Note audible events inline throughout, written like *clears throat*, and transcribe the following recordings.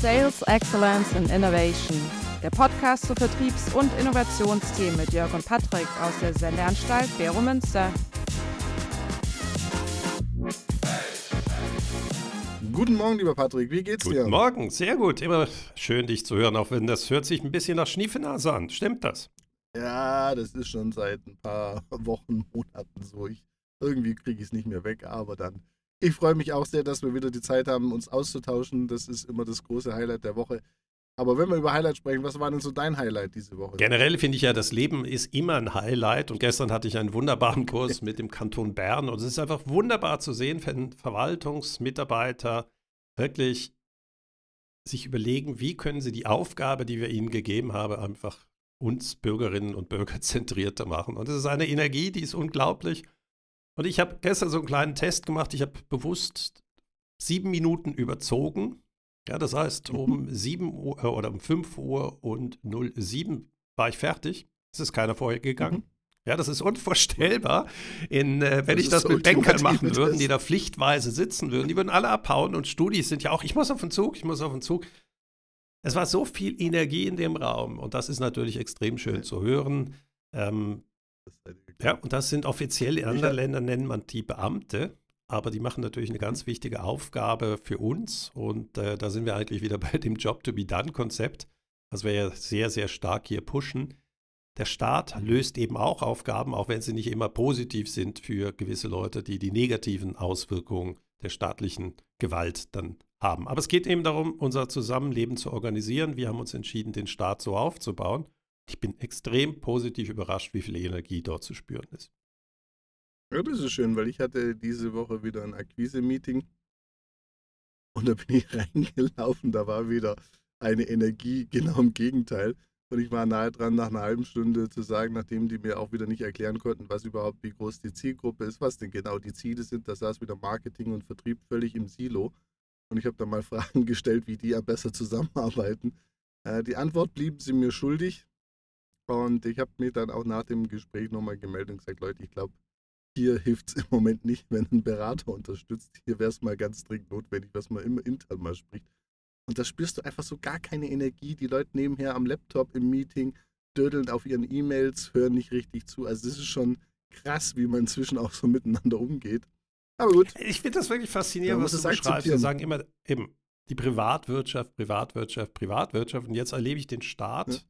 Sales Excellence and Innovation, der Podcast zu Vertriebs- und Innovationsthemen mit Jörg und Patrick aus der Sendeanstalt Bero Münster. Guten Morgen, lieber Patrick, wie geht's Guten dir? Guten Morgen, sehr gut. Immer schön, dich zu hören, auch wenn das hört sich ein bisschen nach Schniefenase an. Stimmt das? Ja, das ist schon seit ein paar Wochen, Monaten so. Ich, irgendwie kriege ich es nicht mehr weg, aber dann. Ich freue mich auch sehr, dass wir wieder die Zeit haben, uns auszutauschen. Das ist immer das große Highlight der Woche. Aber wenn wir über Highlight sprechen, was war denn so dein Highlight diese Woche? Generell finde ich ja, das Leben ist immer ein Highlight. Und gestern hatte ich einen wunderbaren Kurs *laughs* mit dem Kanton Bern. Und es ist einfach wunderbar zu sehen, wenn Verwaltungsmitarbeiter wirklich sich überlegen, wie können sie die Aufgabe, die wir ihnen gegeben haben, einfach uns Bürgerinnen und Bürger *laughs* zentrierter machen. Und es ist eine Energie, die ist unglaublich. Und ich habe gestern so einen kleinen Test gemacht. Ich habe bewusst sieben Minuten überzogen. Ja, das heißt, Mhm. um 7 Uhr äh, oder um 5 Uhr und 07 war ich fertig. Es ist keiner vorher gegangen. Mhm. Ja, das ist unvorstellbar. In, äh, wenn Das ich das ist mit Bankern machen würden, die da pflichtweise sitzen würden, die würden alle abhauen und Studis sind ja auch, ich muss auf den Zug, ich muss auf den Zug. Es war so viel Energie in dem Raum und das ist natürlich extrem schön zu hören. Ähm, ja, und das sind offiziell in anderen Ländern nennt man die Beamte, aber die machen natürlich eine ganz wichtige Aufgabe für uns und äh, da sind wir eigentlich wieder *laughs* bei dem Job to be done Konzept, was wir ja sehr, sehr stark hier pushen. Der Staat löst eben auch Aufgaben, auch wenn sie nicht immer positiv sind für gewisse Leute, die die negativen Auswirkungen der staatlichen Gewalt dann haben. Aber es geht eben darum, unser Zusammenleben zu organisieren. Wir haben uns entschieden, den Staat so aufzubauen. Ich bin extrem positiv überrascht, wie viel Energie dort zu spüren ist. Ja, das ist schön, weil ich hatte diese Woche wieder ein Akquise-Meeting und da bin ich *laughs* reingelaufen, da war wieder eine Energie genau im Gegenteil. Und ich war nahe dran, nach einer halben Stunde zu sagen, nachdem die mir auch wieder nicht erklären konnten, was überhaupt, wie groß die Zielgruppe ist, was denn genau die Ziele sind. Da saß wieder Marketing und Vertrieb völlig im Silo. Und ich habe dann mal *laughs* Fragen gestellt, wie die am besser zusammenarbeiten. Äh, die Antwort blieben sie mir schuldig. Und ich habe mir dann auch nach dem Gespräch nochmal gemeldet und gesagt, Leute, ich glaube, hier hilft es im Moment nicht, *laughs* wenn ein Berater unterstützt. Hier wäre es mal ganz dringend notwendig, was man immer intern mal spricht. Und da spürst du einfach so gar keine Energie. Die Leute nebenher am Laptop im Meeting dödeln auf ihren E-Mails, hören nicht richtig zu. Also das ist schon krass, wie man inzwischen auch so miteinander umgeht. Aber gut, Ich finde das wirklich faszinierend, was du es beschreibst. Wir sagen immer eben die Privatwirtschaft, Privatwirtschaft, Privatwirtschaft. Und jetzt erlebe ich den Staat. Ja.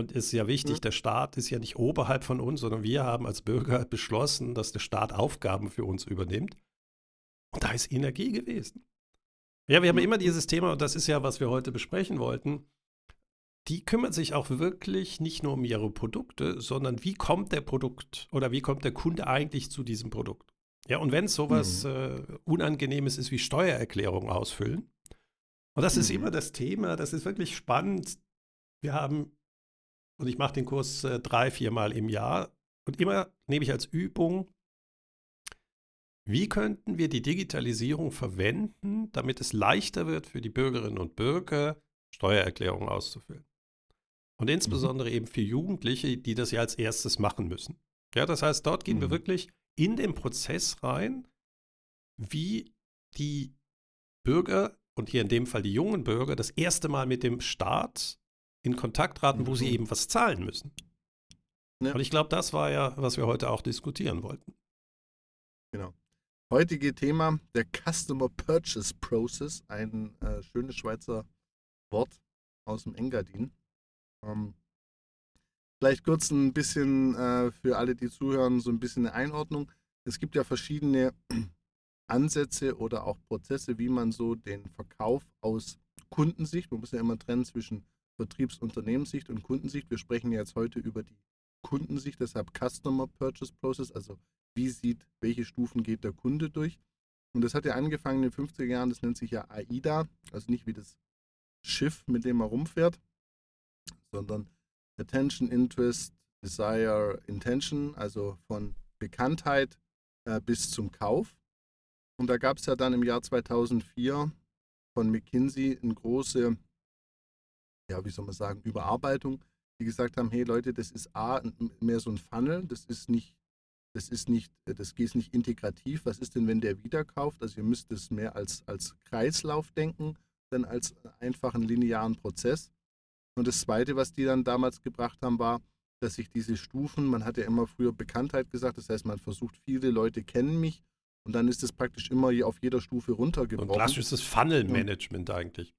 Und ist ja wichtig, Ja. der Staat ist ja nicht oberhalb von uns, sondern wir haben als Bürger beschlossen, dass der Staat Aufgaben für uns übernimmt. Und da ist Energie gewesen. Ja, wir haben Ja. immer dieses Thema, und das ist ja, was wir heute besprechen wollten. Die kümmert sich auch wirklich nicht nur um ihre Produkte, sondern wie kommt der Produkt oder wie kommt der Kunde eigentlich zu diesem Produkt? Ja, und wenn es sowas äh, Unangenehmes ist wie Steuererklärung ausfüllen, und das ist Mhm. immer das Thema, das ist wirklich spannend. Wir haben, und ich mache den Kurs äh, drei, viermal im Jahr, und immer nehme ich als Übung, wie könnten wir die Digitalisierung verwenden, damit es leichter wird für die Bürgerinnen und Bürger, Steuererklärungen auszufüllen? Und insbesondere eben für Jugendliche, die das ja als erstes machen müssen. Ja, das heißt, dort gehen wir Mhm. wirklich in den Prozess rein, wie die Bürger und hier in dem Fall die jungen Bürger das erste Mal mit dem Staat in Kontakt traten, wo sie Mhm. eben was zahlen müssen. Ja. Und ich glaube, das war ja, was wir heute auch diskutieren wollten. heutige Thema der Customer Purchase Process, ein äh, schönes Schweizer Wort aus dem Engadin. Ähm, vielleicht kurz ein bisschen äh, für alle, die zuhören, so ein bisschen eine Einordnung. Es gibt ja verschiedene *clears throat* Ansätze oder auch Prozesse, wie man so den Verkauf aus Kundensicht, man muss ja immer trennen zwischen Vertriebsunternehmenssicht und Kundensicht. Wir sprechen jetzt heute über die Kundensicht, deshalb Customer Purchase Process, also wie sieht, welche Stufen geht der Kunde durch. Und das hat ja angefangen in den 50er Jahren, das nennt sich ja AIDA, also nicht wie das Schiff, mit dem man rumfährt, sondern Attention, Interest, Desire, Intention, also von Bekanntheit äh, bis zum Kauf. Und da gab es ja dann im Jahr 2004 von McKinsey eine große, ja, wie soll man sagen, Überarbeitung, die gesagt haben, hey Leute, das ist A, mehr so ein Funnel, das ist nicht, das ist nicht, das geht nicht integrativ. Was ist denn, wenn der wieder kauft? Also ihr müsst es mehr als, als Kreislauf denken denn als einfachen linearen Prozess. Und das Zweite, was die dann damals gebracht haben, war, dass sich diese Stufen, man hat ja immer früher Bekanntheit gesagt, das heißt, man versucht, viele Leute kennen mich und dann ist es praktisch immer auf jeder Stufe runtergebrochen. Und klassisches Funnel-Management eigentlich.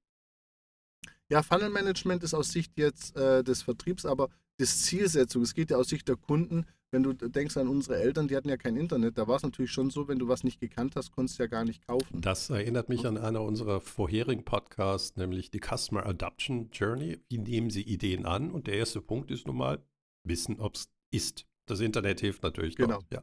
Ja, Funnel-Management ist aus Sicht jetzt äh, des Vertriebs, aber das Zielsetzung, es geht ja aus Sicht der Kunden, wenn du denkst an unsere Eltern, die hatten ja kein Internet, da war es natürlich schon so, wenn du was nicht gekannt hast, konntest du ja gar nicht kaufen. Das erinnert mich an einer unserer vorherigen Podcasts, nämlich die Customer Adoption Journey. Wie nehmen Sie Ideen an? Und der erste Punkt ist nun mal, wissen, ob es ist. Das Internet hilft natürlich. Genau. Dort, ja.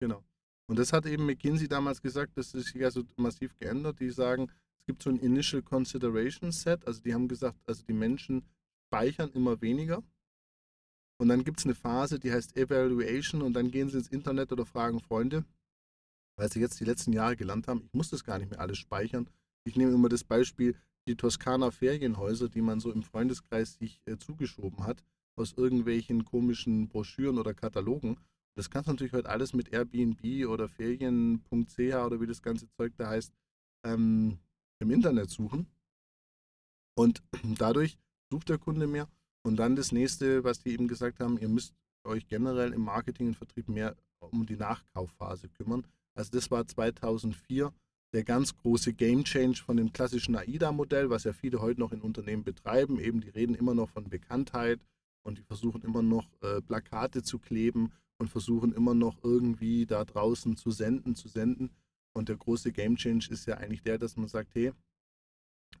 Genau. Und das hat eben McKinsey damals gesagt, das ist sich also massiv geändert. Die sagen, es gibt so ein Initial Consideration Set, also die haben gesagt, also die Menschen speichern immer weniger und dann gibt es eine Phase, die heißt Evaluation und dann gehen sie ins Internet oder fragen Freunde, weil sie jetzt die letzten Jahre gelernt haben, ich muss das gar nicht mehr alles speichern. Ich nehme immer das Beispiel, die Toskana Ferienhäuser, die man so im Freundeskreis sich äh, zugeschoben hat, aus irgendwelchen komischen Broschüren oder Katalogen. Das kannst du natürlich heute alles mit Airbnb oder Ferien.ch oder wie das ganze Zeug da heißt, ähm, im Internet suchen. Und *clears throat* dadurch sucht der Kunde mehr und dann das nächste, was die eben gesagt haben, ihr müsst euch generell im Marketing und Vertrieb mehr um die Nachkaufphase kümmern. Also das war 2004 der ganz große Game Change von dem klassischen AIDA-Modell, was ja viele heute noch in Unternehmen betreiben. Eben, die reden immer noch von Bekanntheit und die versuchen immer noch äh, Plakate zu kleben und versuchen immer noch irgendwie da draußen zu senden, zu senden. Und der große Game Change ist ja eigentlich der, dass man sagt, hey,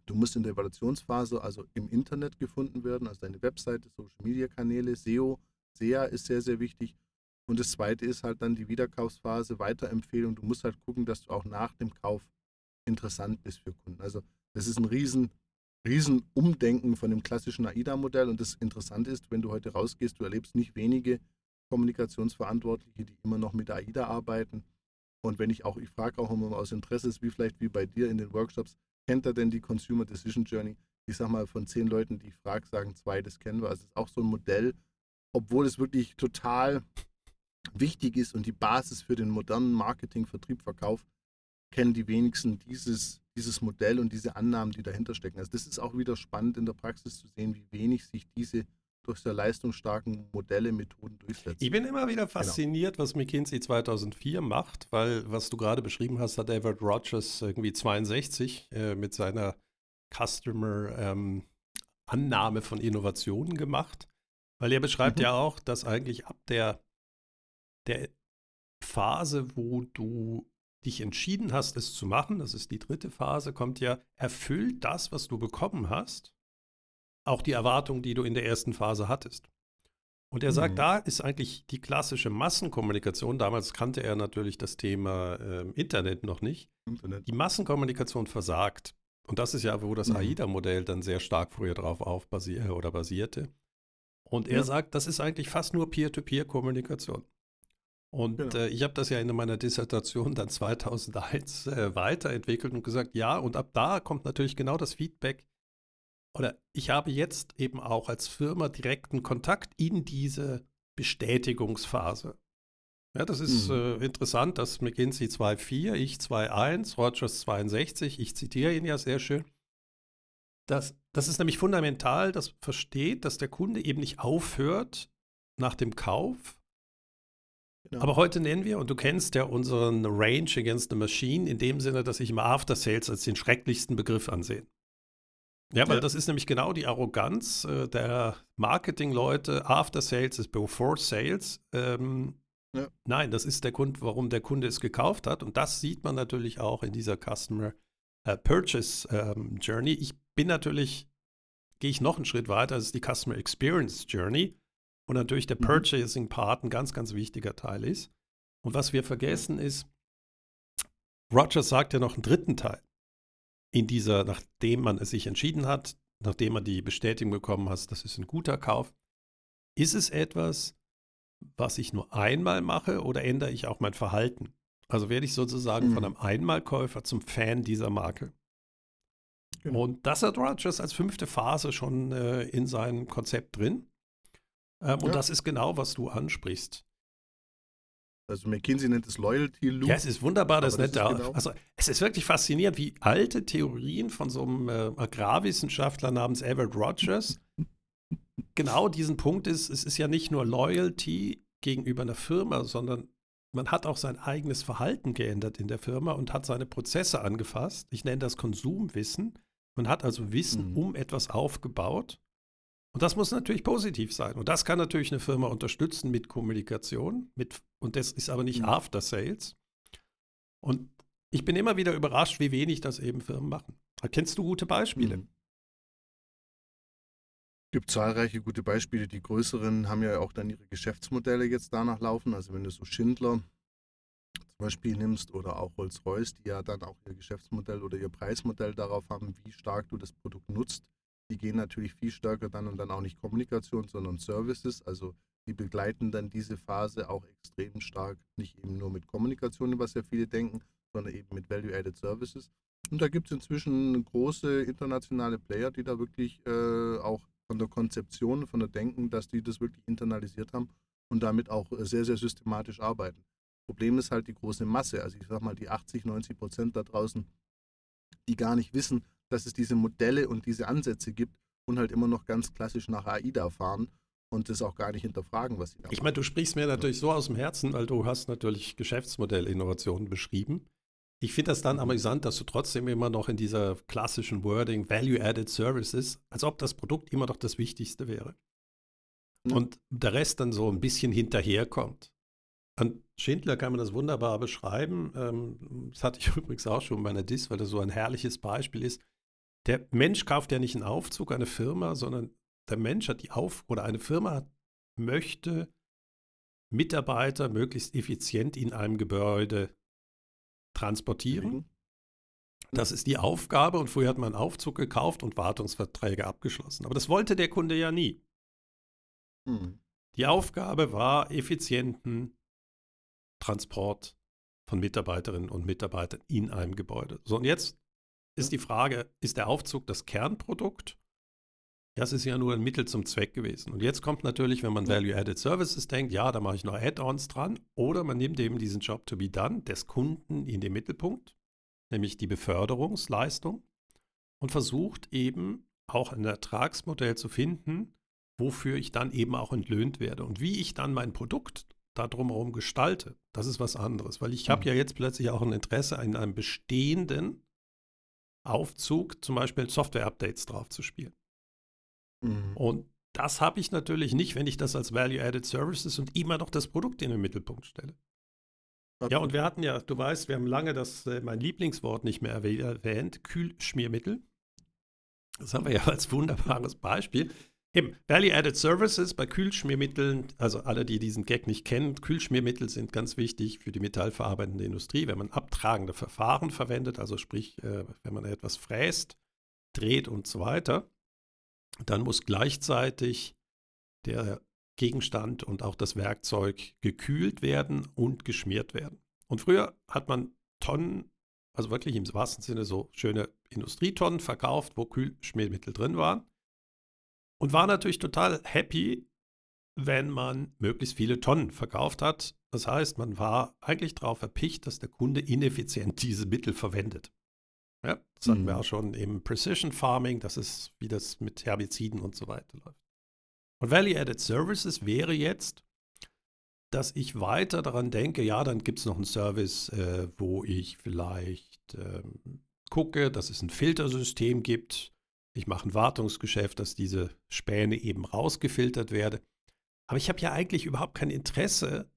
Du musst in der Evaluationsphase also im Internet gefunden werden, also deine Webseite, Social Media Kanäle, SEO, SEA ist sehr, sehr wichtig. Und das zweite ist halt dann die Wiederkaufsphase, Weiterempfehlung. Du musst halt gucken, dass du auch nach dem Kauf interessant bist für Kunden. Also das ist ein riesen, riesen Umdenken von dem klassischen AIDA-Modell. Und das Interessante ist, wenn du heute rausgehst, du erlebst nicht wenige Kommunikationsverantwortliche, die immer noch mit AIDA arbeiten. Und wenn ich auch, ich frage auch immer aus Interesse, wie vielleicht wie bei dir in den Workshops, kennt er denn die Consumer Decision Journey? Ich sag mal, von zehn Leuten, die ich frage, sagen zwei, das kennen wir. Also es ist auch so ein Modell, obwohl es wirklich total wichtig ist und die Basis für den modernen Marketing, Vertrieb, Verkauf, kennen die wenigsten dieses, dieses Modell und diese Annahmen, die dahinter stecken. Also das ist auch wieder spannend in der Praxis zu sehen, wie wenig sich diese durch sehr leistungsstarken Modelle, Methoden durchsetzen. Ich bin immer wieder genau. fasziniert, genau. was McKinsey 2004 macht, weil was du gerade beschrieben hast, hat Everett Rogers irgendwie 62 äh, mit seiner Customer ähm, von Innovationen gemacht, weil er beschreibt mhm. ja auch, dass eigentlich ab der, der Phase, wo du dich entschieden hast, es zu machen, das ist die dritte Phase, kommt ja, erfüllt das, was du bekommen hast, auch die Erwartung, die du in der ersten Phase hattest. Und er sagt, mhm. da ist eigentlich die klassische Massenkommunikation, damals kannte er natürlich das Thema äh, Internet noch nicht, Internet. die Massenkommunikation versagt. Und das ist ja, wo das mhm. AIDA-Modell dann sehr stark früher drauf aufbasierte oder basierte. Und er ja. sagt, das ist eigentlich fast nur Peer-to-Peer-Kommunikation. Und genau. äh, ich habe das ja in meiner Dissertation dann *laughs* 2001 äh, weiterentwickelt und gesagt, ja, und ab da kommt natürlich genau das Feedback, oder ich habe jetzt eben auch als Firma direkten Kontakt in diese Bestätigungsphase. Ja, das ist mhm. äh, interessant, dass McKinsey 2.4, ich 2.1, Rogers 62, ich zitiere ihn ja sehr schön. Das, das ist nämlich fundamental, dass versteht, dass der Kunde eben nicht aufhört nach dem Kauf. Genau. Aber heute nennen wir, und du kennst ja unseren Range Against the Machine, in dem Sinne, dass ich immer After Sales als den schrecklichsten Begriff ansehe. Ja, weil das ist nämlich genau die Arroganz äh, der Marketing-Leute. After Sales ist before Sales. Ähm, ja. Nein, das ist der Grund, warum der Kunde es gekauft hat. Und das sieht man natürlich auch in dieser Customer äh, Purchase ähm, Journey. Ich bin natürlich, gehe ich noch einen Schritt weiter, das ist die Customer Experience Journey. Und natürlich der mhm. Purchasing Part ein ganz, ganz wichtiger Teil ist. Und was wir vergessen ist, Rogers sagt ja noch einen dritten Teil in dieser, nachdem man es sich entschieden hat, nachdem man die Bestätigung bekommen hat, das ist ein guter Kauf, ist es etwas, was ich nur einmal mache oder ändere ich auch mein Verhalten? Also werde ich sozusagen mhm. von einem Einmalkäufer zum Fan dieser Marke. Genau. Und das hat Rogers als fünfte Phase schon äh, in seinem Konzept drin. Ähm, ja. Und das ist genau, was du ansprichst. Also McKinsey nennt es Loyalty Loop. Ja, es ist wunderbar, das, Aber nennt das er. genau- Also es ist wirklich faszinierend, wie alte Theorien von so einem äh, Agrarwissenschaftler namens Everett Rogers *laughs* genau diesen Punkt ist, es ist ja nicht nur Loyalty gegenüber einer Firma, sondern man hat auch sein eigenes Verhalten geändert in der Firma und hat seine Prozesse angefasst. Ich nenne das Konsumwissen. Man hat also Wissen Mhm. um etwas aufgebaut. Und das muss natürlich positiv sein. Und das kann natürlich eine Firma unterstützen mit Kommunikation. Mit, und das ist aber nicht Mhm. After Sales. Und ich bin immer wieder überrascht, wie wenig das eben Firmen machen. Kennst du gute Beispiele? Mhm. gibt zahlreiche gute Beispiele. Die größeren haben ja auch dann ihre Geschäftsmodelle jetzt danach laufen. Also wenn du so Schindler zum Beispiel nimmst oder auch Rolls-Royce, die ja dann auch ihr Geschäftsmodell oder ihr Preismodell darauf haben, wie stark du das Produkt nutzt. Die gehen natürlich viel stärker dann und dann auch nicht Kommunikation, sondern Services. Also die begleiten dann diese Phase auch extrem stark, nicht eben nur mit Kommunikation, was ja viele denken, sondern eben mit Value-Added Services. Und da gibt es inzwischen große internationale Player, die da wirklich äh, auch von der Konzeption, von der Denken, dass die das wirklich internalisiert haben und damit auch äh, sehr, sehr systematisch arbeiten. Problem ist halt die große Masse. Also ich sag mal, die 80, 90 Prozent da draußen, die gar nicht wissen, dass es diese Modelle und diese Ansätze gibt und halt immer noch ganz klassisch nach AIDA fahren und das auch gar nicht hinterfragen, was sie da Ich meine, du sprichst mir natürlich so aus dem Herzen, weil du hast natürlich Geschäftsmodellinnovationen beschrieben. Ich finde das dann amüsant, dass du trotzdem immer noch in dieser klassischen Wording Value-Added Services, als ob das Produkt immer noch das Wichtigste wäre. Und der Rest dann so ein bisschen hinterherkommt. An Schindler kann man das wunderbar beschreiben. Ähm, Das hatte ich *laughs* übrigens auch schon bei einer Dis, weil das so ein herrliches Beispiel ist. Der Mensch kauft ja nicht einen Aufzug, eine Firma, sondern der Mensch hat die Auf- oder eine Firma hat, möchte Mitarbeiter möglichst effizient in einem Gebäude transportieren. kriegen. Das ist die Aufgabe und früher hat man einen Aufzug gekauft und Wartungsverträge abgeschlossen. Aber das wollte der Kunde ja nie. Hm. Die Aufgabe war effizienten Transport von Mitarbeiterinnen und Mitarbeitern in einem Gebäude. So, und jetzt ist die Frage, ist der Aufzug das Kernprodukt? Das ist ja nur ein Mittel zum Zweck gewesen. Und jetzt kommt natürlich, wenn man Value-Added Services denkt, ja, da mache ich noch Add-ons dran. Oder man nimmt eben diesen Job to be done des Kunden in den Mittelpunkt, nämlich die Beförderungsleistung, und versucht eben auch ein Ertragsmodell zu finden, wofür ich dann eben auch entlöhnt werde. Und wie ich dann mein Produkt da drumherum gestalte, das ist was anderes. Weil ich habe Mhm. ja jetzt plötzlich auch ein Interesse, in einem bestehenden Aufzug zum Beispiel Software-Updates drauf zu spielen. Mhm. Und das habe ich natürlich nicht, wenn ich das als Value-Added Services und immer noch das Produkt in den Mittelpunkt stelle. Ja, und wir hatten ja, du weißt, wir haben lange das, äh, mein Lieblingswort nicht mehr erwäh- erwähnt, Kühlschmiermittel. Das haben wir ja *laughs* als wunderbares Beispiel. Eben, Value-Added Services bei Kühlschmiermitteln, also alle, die diesen Gag nicht kennen, Kühlschmiermittel sind ganz wichtig für die metallverarbeitende Industrie, wenn man abtragende Verfahren verwendet, also sprich, äh, wenn man etwas fräst, dreht und so weiter, dann muss gleichzeitig der Gegenstand und auch das Werkzeug gekühlt werden und geschmiert werden. Und früher hat man Tonnen, also wirklich im wahrsten Sinne so schöne Industrietonnen verkauft, wo Kühlschmiermittel drin waren. Und war natürlich total happy, wenn man möglichst viele Tonnen verkauft hat. Das heißt, man war eigentlich darauf erpicht, dass der Kunde ineffizient *laughs* diese Mittel verwendet. Ja, das hatten wir Mhm. auch schon im Precision Farming, das ist, wie das mit Herbiziden und so weiter läuft. Und Value-Added Services wäre jetzt, dass ich weiter daran denke, ja, dann gibt es noch einen Service, äh, wo ich vielleicht ähm, gucke, dass es ein Filtersystem gibt. Ich mache ein Wartungsgeschäft, dass diese Späne eben rausgefiltert werden. Aber ich habe ja eigentlich überhaupt kein Interesse,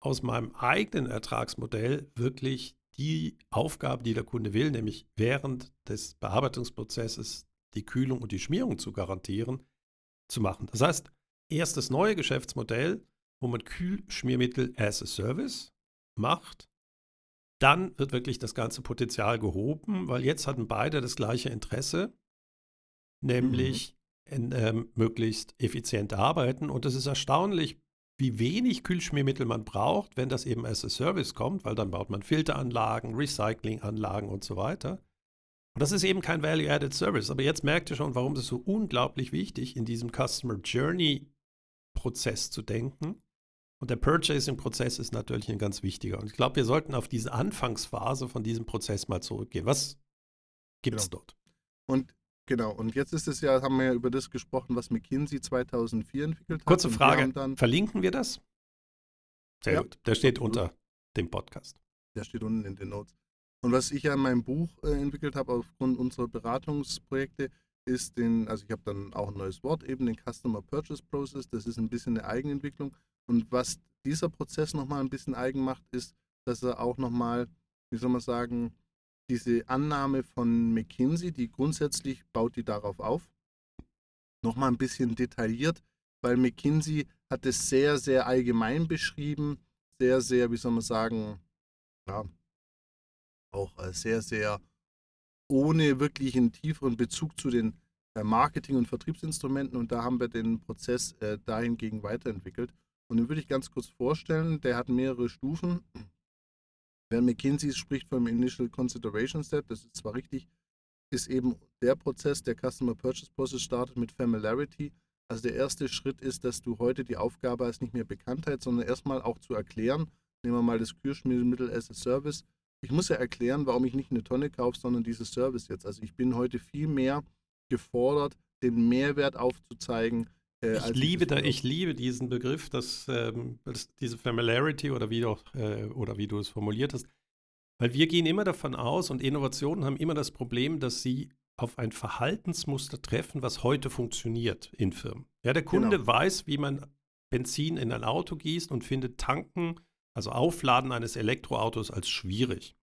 aus meinem eigenen Ertragsmodell wirklich die Aufgabe, die der Kunde will, nämlich während des Bearbeitungsprozesses die Kühlung und die Schmierung zu garantieren, zu machen. Das heißt, erst das neue Geschäftsmodell, wo man Kühlschmiermittel as a Service macht, dann wird wirklich das ganze Potenzial gehoben, weil jetzt hatten beide das gleiche Interesse, nämlich in, ähm, möglichst effizient arbeiten. Und es ist erstaunlich, wie wenig Kühlschmiermittel man braucht, wenn das eben as a Service kommt, weil dann baut man Filteranlagen, Recyclinganlagen und so weiter. Und das ist eben kein Value-Added Service. Aber jetzt merkt ihr schon, warum es so unglaublich wichtig in diesem Customer Journey Prozess zu denken. Und der Purchasing-Prozess ist natürlich ein ganz wichtiger. Und ich glaube, wir sollten auf diese Anfangsphase von diesem Prozess mal zurückgehen. Was gibt es genau. dort? Und genau, und jetzt ist es ja, haben wir ja über das gesprochen, was McKinsey 2004 entwickelt hat. Kurze Frage, wir verlinken wir das? Sehr ja. gut, der steht unter dem Podcast. Der steht unten in den Notes. Und was ich ja in meinem Buch äh, entwickelt habe, aufgrund unserer Beratungsprojekte, ist den, also ich habe dann auch ein neues Wort, eben den Customer Purchase Process. Das ist ein bisschen eine Eigenentwicklung. Und was dieser Prozess nochmal ein bisschen eigen macht, ist, dass er auch nochmal, wie soll man sagen, diese Annahme von McKinsey, die grundsätzlich baut die darauf auf, nochmal ein bisschen detailliert, weil McKinsey hat es sehr, sehr allgemein beschrieben, sehr, sehr, wie soll man sagen, ja, auch äh, sehr, sehr ohne wirklich einen tieferen Bezug zu den äh, Marketing- und Vertriebsinstrumenten und da haben wir den Prozess äh, dahingegen weiterentwickelt. Und den würde ich ganz kurz vorstellen, der hat mehrere Stufen. Während McKinsey spricht vom Initial Consideration Step, das ist zwar richtig, ist eben der Prozess, der Customer Purchase Process startet mit Familiarity. Also der erste Schritt ist, dass du heute die Aufgabe hast, nicht mehr Bekanntheit, sondern erstmal auch zu erklären, nehmen wir mal das Kühlschmiermittel as a Service, ich muss ja erklären, warum ich nicht eine Tonne kaufe, sondern dieses Service jetzt. Also ich bin heute viel mehr gefordert, den Mehrwert aufzuzeigen. Äh, ich, liebe da, ich liebe diesen Begriff, dass, ähm, dass diese Familiarity oder wie, du, äh, oder wie du es formuliert hast, weil wir gehen immer davon aus und Innovationen haben immer das Problem, dass sie auf ein Verhaltensmuster treffen, was heute funktioniert in Firmen. Ja, der Kunde genau. weiß, wie man Benzin in ein Auto gießt und findet Tanken also Aufladen eines Elektroautos als schwierig.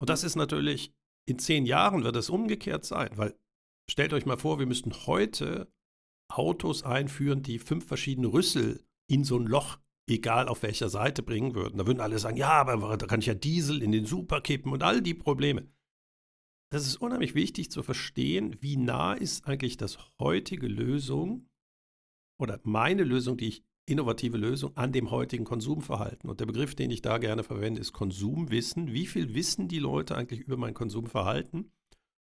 Und das ist natürlich, in zehn Jahren wird es umgekehrt sein, weil stellt euch mal vor, wir müssten heute Autos einführen, die fünf verschiedene Rüssel in so ein Loch, egal auf welcher Seite, bringen würden. Da würden alle sagen, ja, aber da kann ich ja Diesel in den Super kippen und all die Probleme. Das ist unheimlich wichtig zu verstehen, wie nah ist eigentlich das heutige Lösung oder meine Lösung, die ich innovative Lösung an dem heutigen Konsumverhalten. Und der Begriff, den ich da gerne verwende, ist Konsumwissen. Wie viel wissen die Leute eigentlich über mein Konsumverhalten?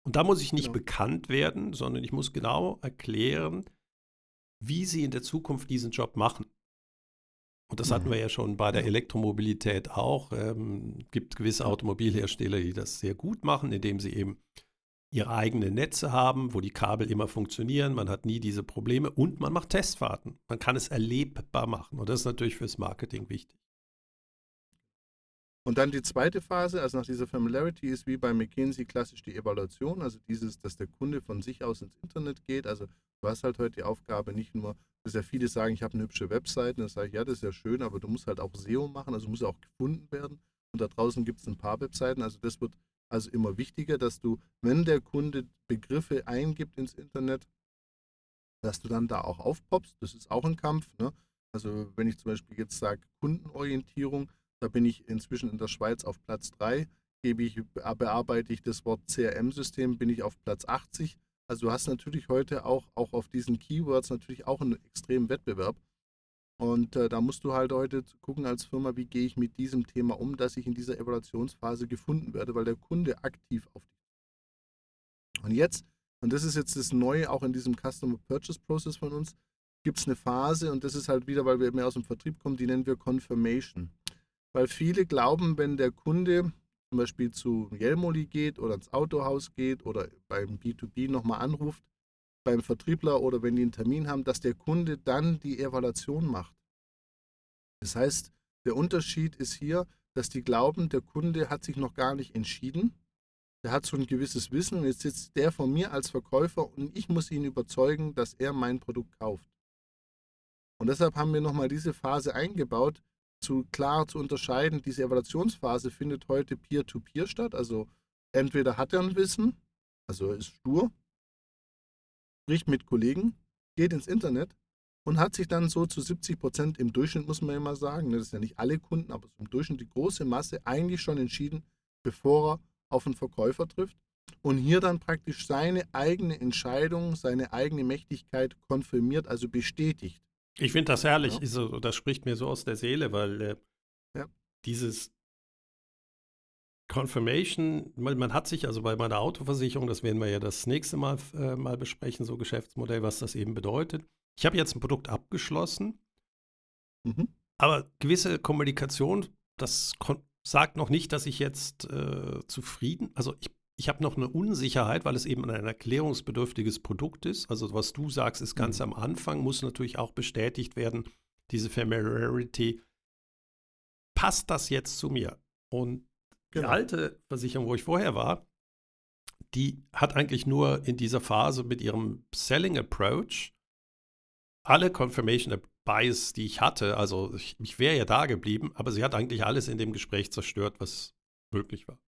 Und da muss ich nicht genau. bekannt werden, sondern ich muss genau erklären, wie sie in der Zukunft diesen Job machen. Und das mhm. hatten wir ja schon bei der Elektromobilität auch. Es ähm, gibt gewisse Automobilhersteller, die das sehr gut machen, indem sie eben ihre eigenen Netze haben, wo die Kabel immer funktionieren, man hat nie diese Probleme und man macht Testfahrten. Man kann es erlebbar machen und das ist natürlich fürs Marketing wichtig. Und dann die zweite Phase, also nach dieser Familiarity, ist wie bei McKinsey klassisch die Evaluation, also dieses, dass der Kunde von sich aus ins Internet geht. Also du hast halt heute die Aufgabe nicht nur, dass ja viele sagen, ich habe eine hübsche Webseite, dann sage ich, ja, das ist ja schön, aber du musst halt auch SEO machen, also muss auch gefunden werden. Und da draußen gibt es ein paar Webseiten, also das wird also immer wichtiger, dass du, wenn der Kunde Begriffe eingibt ins Internet, dass du dann da auch aufpoppst. Das ist auch ein Kampf. Ne? Also wenn ich zum Beispiel jetzt sage Kundenorientierung, da bin ich inzwischen in der Schweiz auf Platz 3. Gebe ich, bearbeite ich das Wort CRM-System, bin ich auf Platz 80. Also du hast natürlich heute auch, auch auf diesen Keywords natürlich auch einen extremen Wettbewerb. Und äh, da musst du halt heute gucken als Firma, wie gehe ich mit diesem Thema um, dass ich in dieser Evaluationsphase gefunden werde, weil der Kunde aktiv auf dich. Und jetzt, und das ist jetzt das Neue auch in diesem Customer Purchase Process von uns, gibt es eine Phase und das ist halt wieder, weil wir mehr aus dem Vertrieb kommen, die nennen wir Confirmation. Weil viele glauben, wenn der Kunde zum Beispiel zu Jelmoli geht oder ins Autohaus geht oder beim B2B nochmal anruft, beim Vertriebler oder wenn die einen Termin haben, dass der Kunde dann die Evaluation macht. Das heißt, der Unterschied ist hier, dass die glauben, der Kunde hat sich noch gar nicht entschieden. Der hat so ein gewisses Wissen und jetzt sitzt der von mir als Verkäufer und ich muss ihn überzeugen, dass er mein Produkt kauft. Und deshalb haben wir nochmal diese Phase eingebaut, zu klar zu unterscheiden. Diese Evaluationsphase findet heute peer-to-peer -peer statt. Also entweder hat er ein Wissen, also ist stur, spricht mit Kollegen, geht ins Internet und hat sich dann so zu 70 Prozent im Durchschnitt, muss man ja mal sagen, das sind ja nicht alle Kunden, aber im Durchschnitt die große Masse eigentlich schon entschieden, bevor er auf einen Verkäufer trifft und hier dann praktisch seine eigene Entscheidung, seine eigene Mächtigkeit konfirmiert, also bestätigt. Ich finde das herrlich, ja. also, das spricht mir so aus der Seele, weil äh, ja. dieses Confirmation, man, man, hat sich also bei meiner Autoversicherung, das werden wir ja das nächste Mal äh, mal besprechen, so Geschäftsmodell, was das eben bedeutet. Ich habe jetzt ein Produkt abgeschlossen. Mhm. Aber gewisse Kommunikation, das sagt noch nicht, dass ich jetzt äh, zufrieden, also ich, ich habe noch eine Unsicherheit, weil es eben ein erklärungsbedürftiges Produkt ist. Also was du sagst, ist ganz mhm. am Anfang, muss natürlich auch bestätigt werden, diese Familiarity. Passt das jetzt zu mir? Und genau. die alte Versicherung, wo ich vorher war, die hat eigentlich nur in dieser Phase mit ihrem Selling Approach alle Confirmation Bias, die ich hatte, also ich, ich wäre ja da geblieben, aber sie hat eigentlich alles in dem Gespräch zerstört, was möglich war.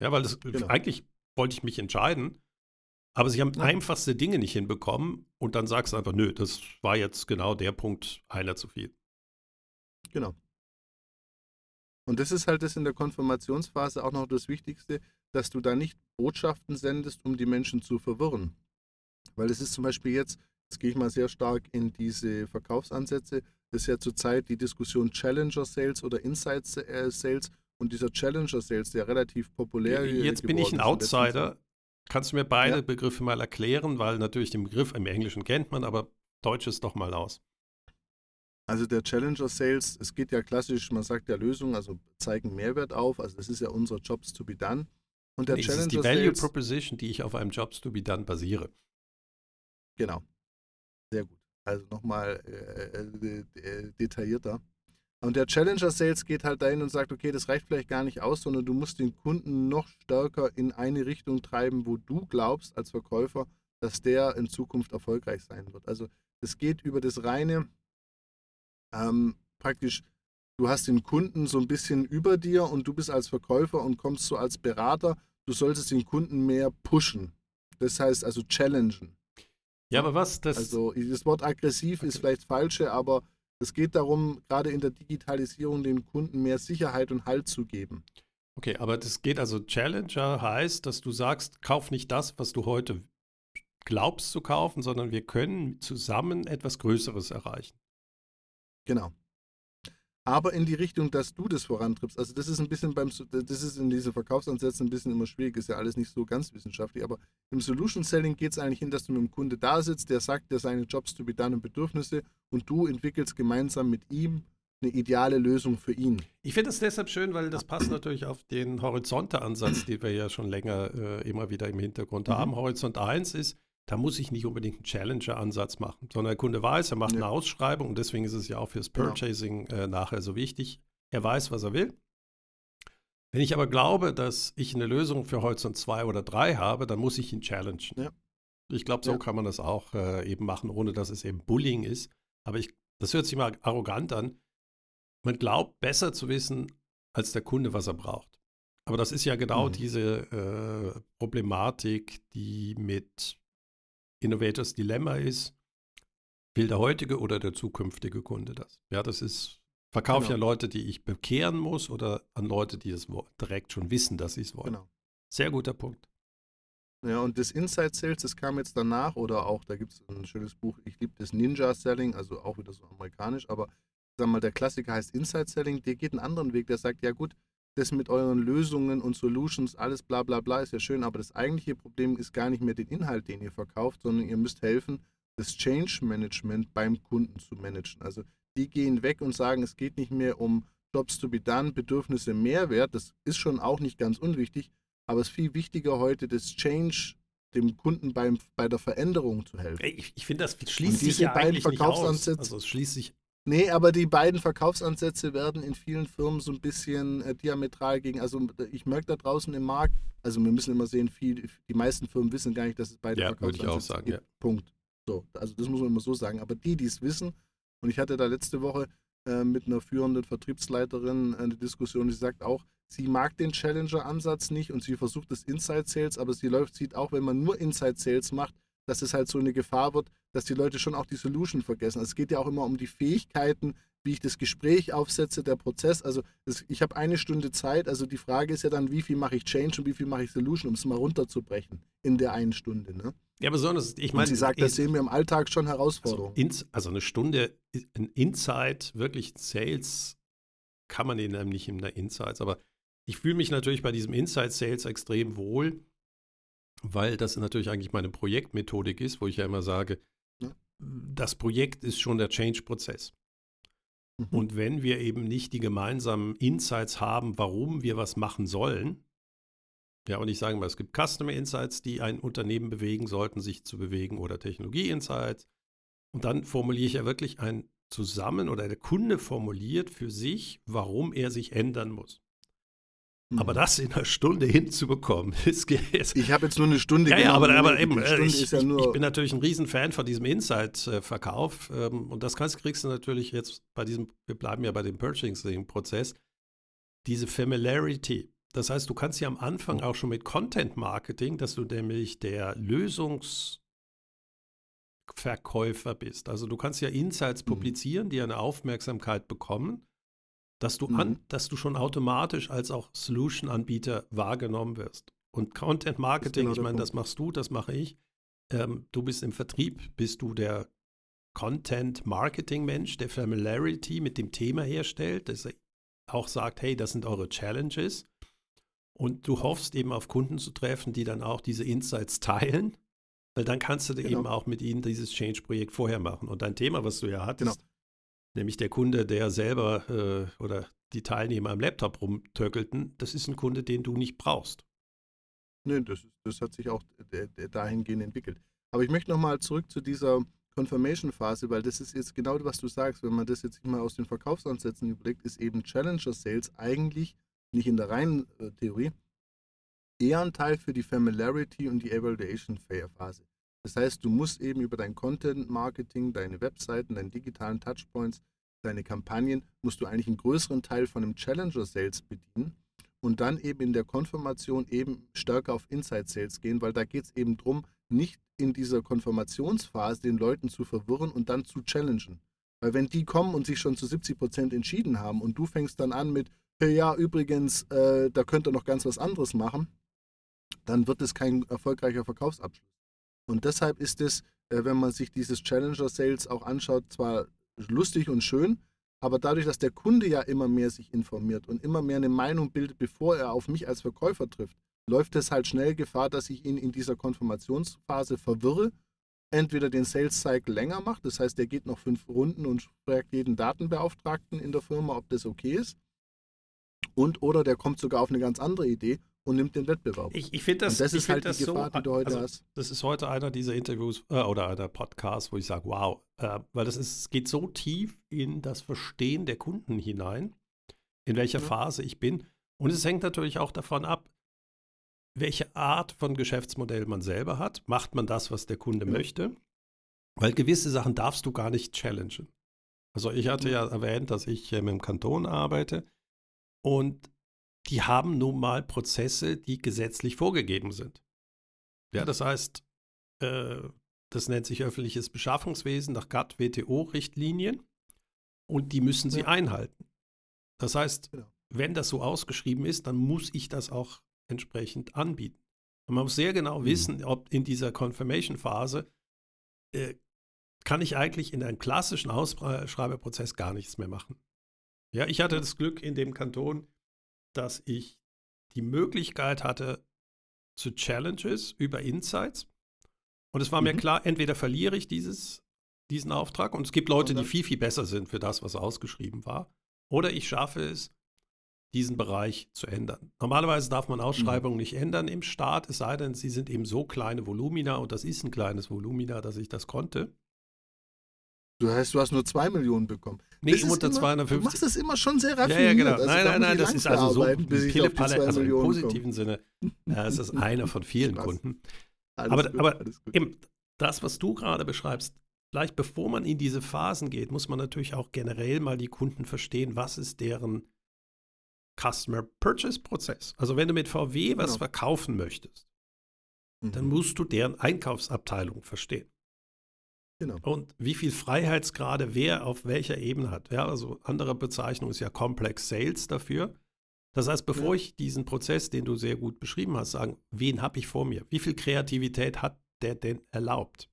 Ja, weil das, genau. eigentlich wollte ich mich entscheiden, aber sie haben ja. einfachste Dinge nicht hinbekommen und dann sagst du einfach, nö, das war jetzt genau der Punkt, einer zu viel. Genau. Und das ist halt das in der Konfirmationsphase auch noch das Wichtigste, dass du da nicht Botschaften sendest, um die Menschen zu verwirren. Weil es ist zum Beispiel jetzt, jetzt gehe ich mal sehr stark in diese Verkaufsansätze, das ist ja zurzeit die Diskussion Challenger Sales oder Inside äh, Sales und dieser Challenger Sales, der relativ populär ist. Jetzt bin ich ein Outsider. Kannst du mir beide ja. Begriffe mal erklären? Weil natürlich den Begriff im Englischen kennt man, aber Deutsch ist doch mal aus. Also der Challenger Sales, es geht ja klassisch, man sagt ja Lösung, also zeigen Mehrwert auf, also das ist ja unser Jobs to be done. Und der nee, Challenger ist die Value Sales, Proposition, die ich auf einem Jobs to be done basiere. Genau. Sehr gut. Also nochmal äh, äh, äh, detaillierter. Und der Challenger Sales geht halt dahin und sagt, okay, das reicht vielleicht gar nicht aus, sondern du musst den Kunden noch stärker in eine Richtung treiben, wo du glaubst als Verkäufer, dass der in Zukunft erfolgreich sein wird. Also es geht über das reine ähm, praktisch, du hast den Kunden so ein bisschen über dir und du bist als Verkäufer und kommst so als Berater, du solltest den Kunden mehr pushen. Das heißt also challengen. Ja, aber was das. Also das Wort aggressiv okay. ist vielleicht falsche, aber es geht darum, gerade in der Digitalisierung den Kunden mehr Sicherheit und Halt zu geben. Okay, aber das geht also Challenger heißt, dass du sagst, kauf nicht das, was du heute glaubst zu kaufen, sondern wir können zusammen etwas Größeres erreichen. Genau. Aber in die Richtung, dass du das vorantriebst. Also das ist ein bisschen beim, das ist in diesen Verkaufsansätzen ein bisschen immer schwierig, ist ja alles nicht so ganz wissenschaftlich, aber im Solution Selling geht es eigentlich hin, dass du mit dem Kunde da sitzt, der sagt dir seine Jobs to be done und Bedürfnisse und du entwickelst gemeinsam mit ihm eine ideale Lösung für ihn. Ich finde das deshalb schön, weil das passt natürlich auf den Horizonte-Ansatz, den wir ja schon länger äh, immer wieder im Hintergrund mhm. haben. Horizont 1 ist, da muss ich nicht unbedingt einen Challenger-Ansatz machen, sondern der Kunde weiß, er macht ja. eine Ausschreibung und deswegen ist es ja auch fürs genau. Purchasing genau. äh, nachher so wichtig. Er weiß, was er will. Wenn ich aber glaube, dass ich eine Lösung für Horizont 2 oder 3 habe, dann muss ich ihn challengen. Ja. Ich glaube, so ja. kann man das auch äh, eben machen, ohne dass es eben Bullying ist. Aber ich, das hört sich mal arrogant an. Man glaubt besser zu wissen als der Kunde, was er braucht. Aber das ist ja genau mhm. diese äh, Problematik, die mit Innovators Dilemma ist, will der heutige oder der zukünftige Kunde das? Ja, das ist, verkaufe genau. ich an Leute, die ich bekehren muss oder an Leute, die es direkt schon wissen, dass sie es wollen. Genau. Sehr guter Punkt. Ja, und das Inside Sales, das kam jetzt danach oder auch, da gibt es ein schönes Buch, ich liebe das Ninja Selling, also auch wieder so amerikanisch, aber sag mal, der Klassiker heißt Inside Selling, der geht einen anderen Weg, der sagt, ja gut, das mit euren Lösungen und Solutions, alles bla bla bla ist ja schön, aber das eigentliche Problem ist gar nicht mehr den Inhalt, den ihr verkauft, sondern ihr müsst helfen, das Change Management beim Kunden zu managen. Also die gehen weg und sagen, es geht nicht mehr um Jobs to be done, Bedürfnisse, Mehrwert, das ist schon auch nicht ganz unwichtig, aber es ist viel wichtiger heute, das Change dem Kunden beim, bei der Veränderung zu helfen. Ich, ich finde, das schließt sich ja beiden Verkaufsansätze. Also es schließt sich Nee, aber die beiden Verkaufsansätze werden in vielen Firmen so ein bisschen äh, diametral gegen. Also ich merke da draußen im Markt, also wir müssen immer sehen, viel, die meisten Firmen wissen gar nicht, dass es beide ja, Verkaufsansätze würde ich auch sagen, gibt. Ja. Punkt. So, also das muss man immer so sagen. Aber die, die es wissen, und ich hatte da letzte Woche äh, mit einer führenden Vertriebsleiterin äh, eine Diskussion, die sagt auch, sie mag den Challenger-Ansatz nicht und sie versucht das Inside Sales, aber sie läuft, sieht auch, wenn man nur Inside Sales macht, dass es halt so eine Gefahr wird, dass die Leute schon auch die Solution vergessen. Also es geht ja auch immer um die Fähigkeiten, wie ich das Gespräch aufsetze, der Prozess. Also das, ich habe eine Stunde Zeit. Also die Frage ist ja dann, wie viel mache ich Change und wie viel mache ich Solution, um es mal runterzubrechen in der einen Stunde. Ne? Ja, besonders, ich meine. Sie sagt, das sehen wir im Alltag schon Herausforderungen. Also, ins, also eine Stunde, ein Insight, wirklich Sales, kann man in einem nicht in der Insights, aber ich fühle mich natürlich bei diesem Inside Sales extrem wohl, weil das natürlich eigentlich meine Projektmethodik ist, wo ich ja immer sage, ja. das Projekt ist schon der Change-Prozess. Mhm. Und wenn wir eben nicht die gemeinsamen Insights haben, warum wir was machen sollen, ja, und ich sage mal, es gibt Customer Insights, die ein Unternehmen bewegen sollten, sich zu bewegen, oder Technologie Insights. Und dann formuliere ich ja wirklich ein Zusammen oder der Kunde formuliert für sich, warum er sich ändern muss. Aber mhm. das in einer Stunde hinzubekommen, *laughs* ist jetzt. Ich habe jetzt nur eine Stunde Ja, ja, aber, aber eben, äh, ich, ja ich, bin natürlich ein Riesenfan von diesem Insight-Verkauf. Ähm, und das kriegst du natürlich jetzt bei diesem, wir bleiben ja bei dem Purchasing-Prozess, diese Familiarity. Das heißt, du kannst ja am Anfang auch schon mit Content-Marketing, dass du nämlich der Lösungsverkäufer bist. Also du kannst ja Insights mhm. publizieren, die eine Aufmerksamkeit bekommen dass du, an, mhm. dass du schon automatisch als auch Solution-Anbieter wahrgenommen wirst. Und Content Marketing, genau ich meine, das machst du, das mache ich. Ähm, du bist im Vertrieb, bist du der Content Marketing Mensch, der Familiarity mit dem Thema herstellt, dass er auch sagt, hey, das sind eure Challenges. Und du hoffst eben auf Kunden zu treffen, die dann auch diese Insights teilen, weil dann kannst du genau. eben auch mit ihnen dieses Change-Projekt vorher machen. Und dein Thema, was du ja hattest, genau nämlich der Kunde, der selber äh, oder die Teilnehmer am Laptop rumtöckelten, das ist ein Kunde, den du nicht brauchst. Nö, das, das hat sich auch dahingehend entwickelt. Aber ich möchte nochmal zurück zu dieser Confirmation-Phase, weil das ist jetzt genau, was du sagst. Wenn man das jetzt mal aus den Verkaufsansätzen überlegt, ist eben Challenger Sales eigentlich nicht in der reinen äh, Theorie eher ein Teil für die Familiarity und die Evaluation-Phase. Das heißt, du musst eben über dein Content-Marketing, deine Webseiten, deine digitalen Touchpoints, deine Kampagnen, musst du eigentlich einen größeren Teil von einem Challenger-Sales bedienen und dann eben in der Konfirmation eben stärker auf Inside-Sales gehen, weil da geht es eben darum, nicht in dieser Konfirmationsphase den Leuten zu verwirren und dann zu challengen. Weil wenn die kommen und sich schon zu 70 Prozent entschieden haben und du fängst dann an mit, hey, ja, übrigens, äh, da könnt ihr noch ganz was anderes machen, dann wird es kein erfolgreicher Verkaufsabschluss. Und deshalb ist es, äh, wenn man sich dieses Challenger Sales auch anschaut, zwar lustig und schön, aber dadurch, dass der Kunde ja immer mehr sich informiert und immer mehr eine Meinung bildet, bevor er auf mich als Verkäufer trifft, läuft es halt schnell Gefahr, dass ich ihn in dieser Konfirmationsphase verwirre, entweder den Sales Cycle länger macht, das heißt, er geht noch fünf Runden und fragt jeden Datenbeauftragten in der Firma, ob das okay ist, und oder der kommt sogar auf eine ganz andere Idee und nimmt den Wettbewerb. Ich, ich finde das, und das ist halt die Gefahr, so, die du heute also, hast. Das ist heute einer dieser Interviews äh, oder einer Podcast, wo ich sage, wow, äh, weil das ist, geht so tief in das Verstehen der Kunden hinein, in welcher ja. Phase ich bin. Und es hängt natürlich auch davon ab, welche Art von Geschäftsmodell man selber hat. Macht man das, was der Kunde ja. möchte? Weil gewisse Sachen darfst du gar nicht challengen. Also ich hatte ja erwähnt, dass ich äh, mit dem Kanton arbeite und die haben nun mal Prozesse, die gesetzlich vorgegeben sind. Ja, das heißt, äh, das nennt sich öffentliches Beschaffungswesen nach GATT, WTO-Richtlinien und die müssen sie ja. einhalten. Das heißt, genau. wenn das so ausgeschrieben ist, dann muss ich das auch entsprechend anbieten. Und man muss sehr genau mhm. wissen, ob in dieser Confirmation-Phase äh, kann ich eigentlich in einem klassischen Ausschreibeprozess gar nichts mehr machen. Ja, ich hatte das Glück in dem Kanton, dass ich die Möglichkeit hatte zu Challenges über Insights. Und es war mhm. mir klar, entweder verliere ich dieses, diesen Auftrag und es gibt Leute, die viel, viel besser sind für das, was ausgeschrieben war, oder ich schaffe es, diesen Bereich zu ändern. Normalerweise darf man Ausschreibungen mhm. nicht ändern im Staat, es sei denn, sie sind eben so kleine Volumina und das ist ein kleines Volumina, dass ich das konnte. Du heißt, du hast nur 2 Millionen bekommen. Nee, das unter immer, 250. Du machst das immer schon sehr raffiniert. Ja, ja genau. Also, nein, nein, nein, das ist also so viele Palette, also im positiven komme. Sinne. *laughs* Ja, es ist einer von vielen Spaß. Kunden. Alles aber gut, aber eben, das, was du gerade beschreibst, vielleicht bevor man in diese Phasen geht, muss man natürlich auch generell mal die Kunden verstehen, was ist deren Customer Purchase Prozess. Also wenn du mit VW was genau. verkaufen möchtest, mhm. dann musst du deren Einkaufsabteilung verstehen. Genau. Und wie viel Freiheitsgrade wer auf welcher Ebene hat. Ja, also andere Bezeichnung ist ja Complex Sales dafür. Das heißt, bevor ja. ich diesen Prozess, den du sehr gut beschrieben hast, sagen, wen habe ich vor mir? Wie viel Kreativität hat der denn erlaubt?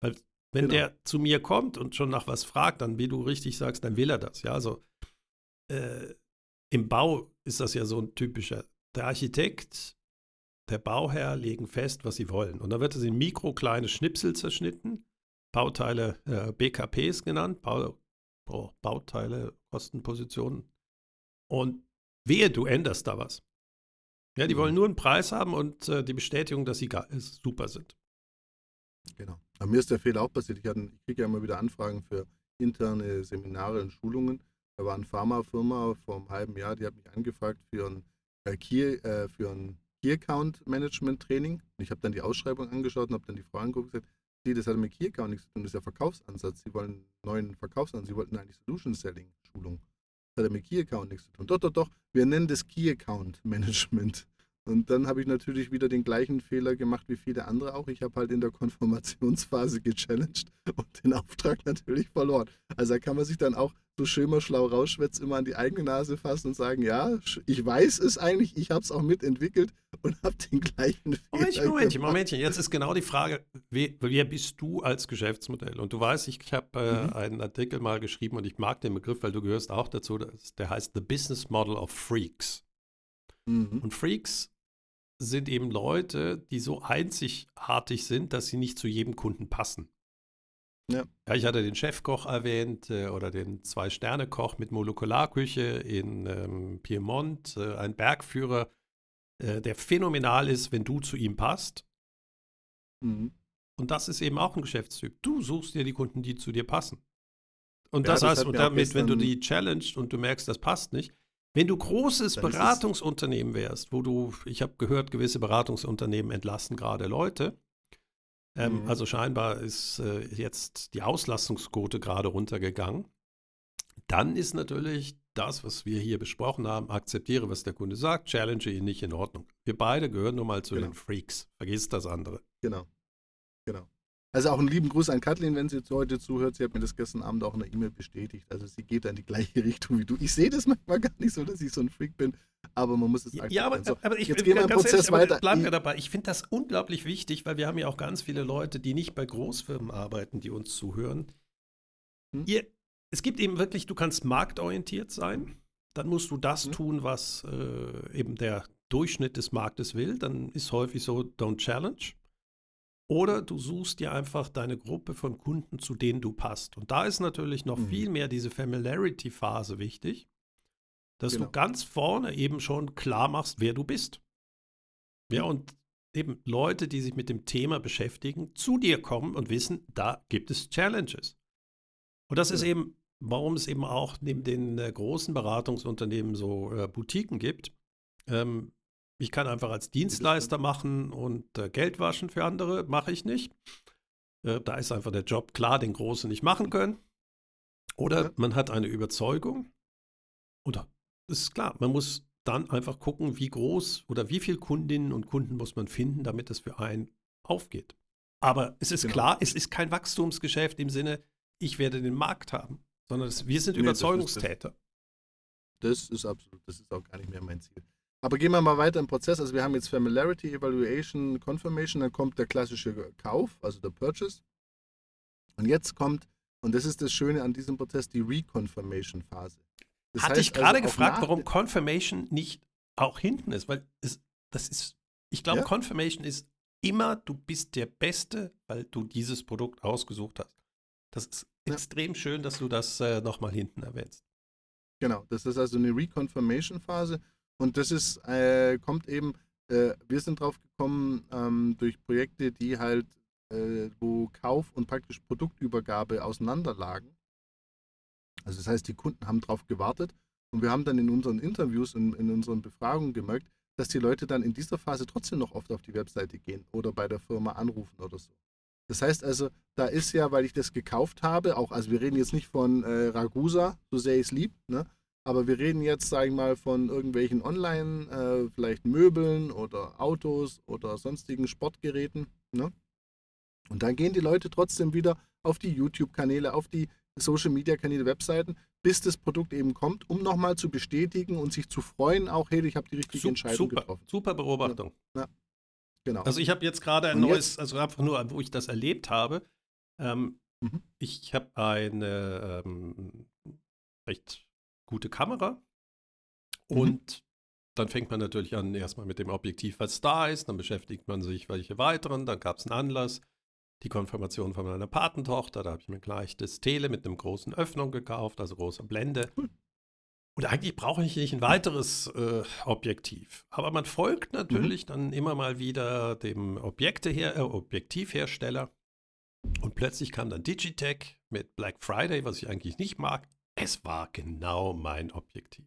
Weil wenn genau. der zu mir kommt und schon nach was fragt, dann, wie du richtig sagst, dann will er das. Ja, also äh, im Bau ist das ja so ein typischer. Der Architekt, der Bauherr legen fest, was sie wollen. Und dann wird es in mikro kleine Schnipsel zerschnitten Bauteile äh, BKPs genannt, Bau, braucht Bauteile, Kostenpositionen. Und wehe, du änderst da was. Ja, die wollen mhm. nur einen Preis haben und äh, die Bestätigung, dass sie gar, super sind. Genau. Aber mir ist der Fehler auch passiert. Ich, ich kriege ja immer wieder Anfragen für interne Seminare und Schulungen. Da war eine Pharmafirma vor einem halben Jahr, die hat mich angefragt für ein, äh, Key, äh, für ein Key Account Management Training. Und ich habe dann die Ausschreibung angeschaut und habe dann die Frau angeguckt und gesagt, Sie, das hat mit Key Account nichts zu tun, das ist ja Verkaufsansatz. Sie wollen einen neuen Verkaufsansatz, Sie wollten eigentlich Solution Selling Schulung. Das hat mit Key Account nichts zu tun. Doch, doch, doch, wir nennen das Key Account Management. Und dann habe ich natürlich wieder den gleichen Fehler gemacht wie viele andere auch. Ich habe halt in der Konformationsphase *laughs* gechallenged und den Auftrag natürlich verloren. Also da kann man sich dann auch so schön mal schlau rausschwätzt, immer an die eigene Nase fassen und sagen, ja, ich weiß es eigentlich, ich habe es auch mitentwickelt und habe den gleichen Fehler Momentchen, Momentchen, Momentchen. Jetzt ist genau die Frage, wer, wer bist du als Geschäftsmodell? Und du weißt, ich habe äh, mhm. einen Artikel mal geschrieben und ich mag den Begriff, weil du gehörst auch dazu, der heißt The Business Model of Freaks. Mhm. Und Freaks sind eben Leute, die so einzigartig sind, dass sie nicht zu jedem Kunden passen. Ja. ja ich hatte den Chefkoch erwähnt äh, oder den Zwei-Sterne-Koch mit Molekularküche in ähm, Piemont, äh, ein Bergführer, äh, der phänomenal ist, wenn du zu ihm passt. Mhm. Und das ist eben auch ein Geschäftstyp. Du suchst dir die Kunden, die zu dir passen. Und ja, das, das heißt, und damit, wenn du die challenged und du merkst, das passt nicht, wenn du großes Beratungsunternehmen wärst, wo du, ich habe gehört, gewisse Beratungsunternehmen entlassen gerade Leute. Ähm, mhm. Also scheinbar ist äh, jetzt die Auslastungsquote gerade runtergegangen. Dann ist natürlich das, was wir hier besprochen haben, akzeptiere, was der Kunde sagt, challenge ihn nicht in Ordnung. Wir beide gehören nun mal zu genau. den Freaks. Vergiss das andere. Genau. Genau. Also auch einen lieben Gruß an Kathleen, wenn sie heute zuhört. Sie hat mir das gestern Abend auch in der E-Mail bestätigt. Also sie geht da in die gleiche Richtung wie du. Ich sehe das manchmal gar nicht so, dass ich so ein Freak bin, aber man muss es akzeptieren. Ja, aber, so, aber ich, jetzt wir im Prozess ehrlich, weiter. Bleiben wir dabei. Ich finde das unglaublich wichtig, weil wir haben ja auch ganz viele Leute, die nicht bei Großfirmen arbeiten, die uns zuhören. Hm? Ihr, es gibt eben wirklich, du kannst marktorientiert sein. Dann musst du das hm? tun, was äh, eben der Durchschnitt des Marktes will. Dann ist häufig so, don't challenge. Oder du suchst dir einfach deine Gruppe von Kunden, zu denen du passt. Und da ist natürlich noch mhm. viel mehr diese Familiarity-Phase wichtig, dass genau. du ganz vorne eben schon klar machst, wer du bist. Ja, und eben Leute, die sich mit dem Thema beschäftigen, zu dir kommen und wissen, da gibt es Challenges. Und das ja. ist eben, warum es eben auch neben den äh, großen Beratungsunternehmen so äh, Boutiquen gibt. Ähm, ich kann einfach als Dienstleister machen und äh, Geld waschen für andere, mache ich nicht. Äh, da ist einfach der Job klar, den Großen nicht machen können. Oder man hat eine Überzeugung. Oder es ist klar, man muss dann einfach gucken, wie groß oder wie viele Kundinnen und Kunden muss man finden, damit es für einen aufgeht. Aber es ist genau. klar, es ist kein Wachstumsgeschäft im Sinne, ich werde den Markt haben, sondern es, wir sind nee, Überzeugungstäter. Das ist, das ist absolut, das ist auch gar nicht mehr mein Ziel. Aber gehen wir mal weiter im Prozess. Also wir haben jetzt Familiarity, Evaluation, Confirmation, dann kommt der klassische Kauf, also der Purchase. Und jetzt kommt, und das ist das Schöne an diesem Prozess, die Reconfirmation-Phase. Hatte ich gerade also gefragt, warum Confirmation nicht auch hinten ist, weil es, das ist, ich glaube, ja? Confirmation ist immer, du bist der Beste, weil du dieses Produkt ausgesucht hast. Das ist ja. extrem schön, dass du das äh, nochmal hinten erwähnst. Genau, das ist also eine Reconfirmation-Phase. Und das ist, äh, kommt eben, äh, wir sind drauf gekommen ähm, durch Projekte, die halt, äh, wo Kauf und praktisch Produktübergabe auseinanderlagen. Also das heißt, die Kunden haben drauf gewartet und wir haben dann in unseren Interviews und in, in unseren Befragungen gemerkt, dass die Leute dann in dieser Phase trotzdem noch oft auf die Webseite gehen oder bei der Firma anrufen oder so. Das heißt also, da ist ja, weil ich das gekauft habe, auch, also wir reden jetzt nicht von äh, Ragusa, so sehr ich es lieb, ne? Aber wir reden jetzt, sage ich mal, von irgendwelchen Online, äh, vielleicht Möbeln oder Autos oder sonstigen Sportgeräten. Ne? Und dann gehen die Leute trotzdem wieder auf die YouTube-Kanäle, auf die Social-Media-Kanäle, Webseiten, bis das Produkt eben kommt, um nochmal zu bestätigen und sich zu freuen, auch, hey, ich habe die richtige Entscheidung super, getroffen. Super Beobachtung. Ja. ja. Genau. Also ich habe jetzt gerade ein und neues, jetzt? also einfach nur, wo ich das erlebt habe. Ähm, mhm. Ich habe eine ähm, recht gute Kamera. Mhm. Und dann fängt man natürlich an, erstmal mit dem Objektiv, was da ist. Dann beschäftigt man sich, welche weiteren. Dann gab es einen Anlass. die Konfirmation von meiner Patentochter. Da habe ich mir gleich das Tele mit einem großen Öffnung gekauft, also großer Blende. Und eigentlich brauche ich nicht ein weiteres äh, Objektiv. Aber man folgt natürlich mhm. dann immer mal wieder dem Objekteher äh, Objektivhersteller. Und plötzlich kam dann Digitech mit Black Friday, was ich eigentlich nicht mag. Es war genau mein Objektiv.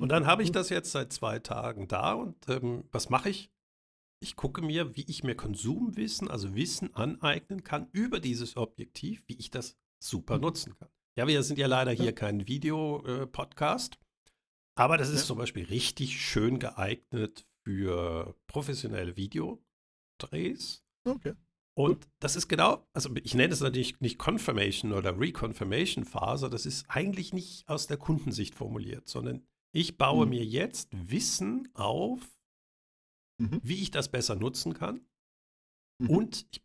Und dann habe ich das jetzt seit zwei Tagen da und ähm, was mache ich? Ich gucke mir, wie ich mir Konsumwissen, also Wissen aneignen kann über dieses Objektiv, wie ich das super mhm. nutzen kann. Ja, wir sind ja leider hier kein Video-Podcast, aber das ist ja. zum Beispiel richtig schön geeignet für professionelle Videodrehs. Okay. Und das ist genau, also ich nenne es natürlich nicht Confirmation oder Reconfirmation Phase, das ist eigentlich nicht aus der Kundensicht formuliert, sondern ich baue mhm. mir jetzt Wissen auf, mhm. wie ich das besser nutzen kann. Mhm. Und ich,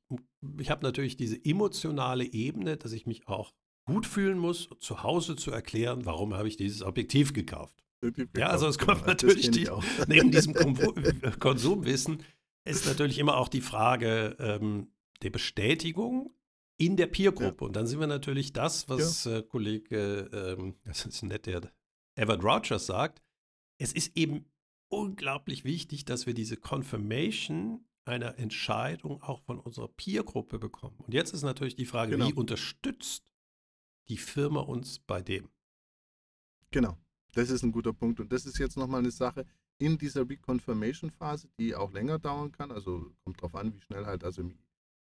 ich habe natürlich diese emotionale Ebene, dass ich mich auch gut fühlen muss, zu Hause zu erklären, warum habe ich dieses Objektiv gekauft. Ja, also es kommt natürlich die, neben diesem *laughs* Konsumwissen ist natürlich immer auch die Frage ähm, der Bestätigung in der Peergruppe. Ja. Und dann sind wir natürlich das, was ja. äh, Kollege, ähm, *laughs* das ist nett, der Everett Rogers sagt. Es ist eben unglaublich wichtig, dass wir diese Confirmation einer Entscheidung auch von unserer Peergruppe bekommen. Und jetzt ist natürlich die Frage, genau. wie unterstützt die Firma uns bei dem? Genau, das ist ein guter Punkt. Und das ist jetzt nochmal eine Sache in dieser Reconfirmation-Phase, die auch länger dauern kann. Also kommt drauf an, wie schnell halt, also im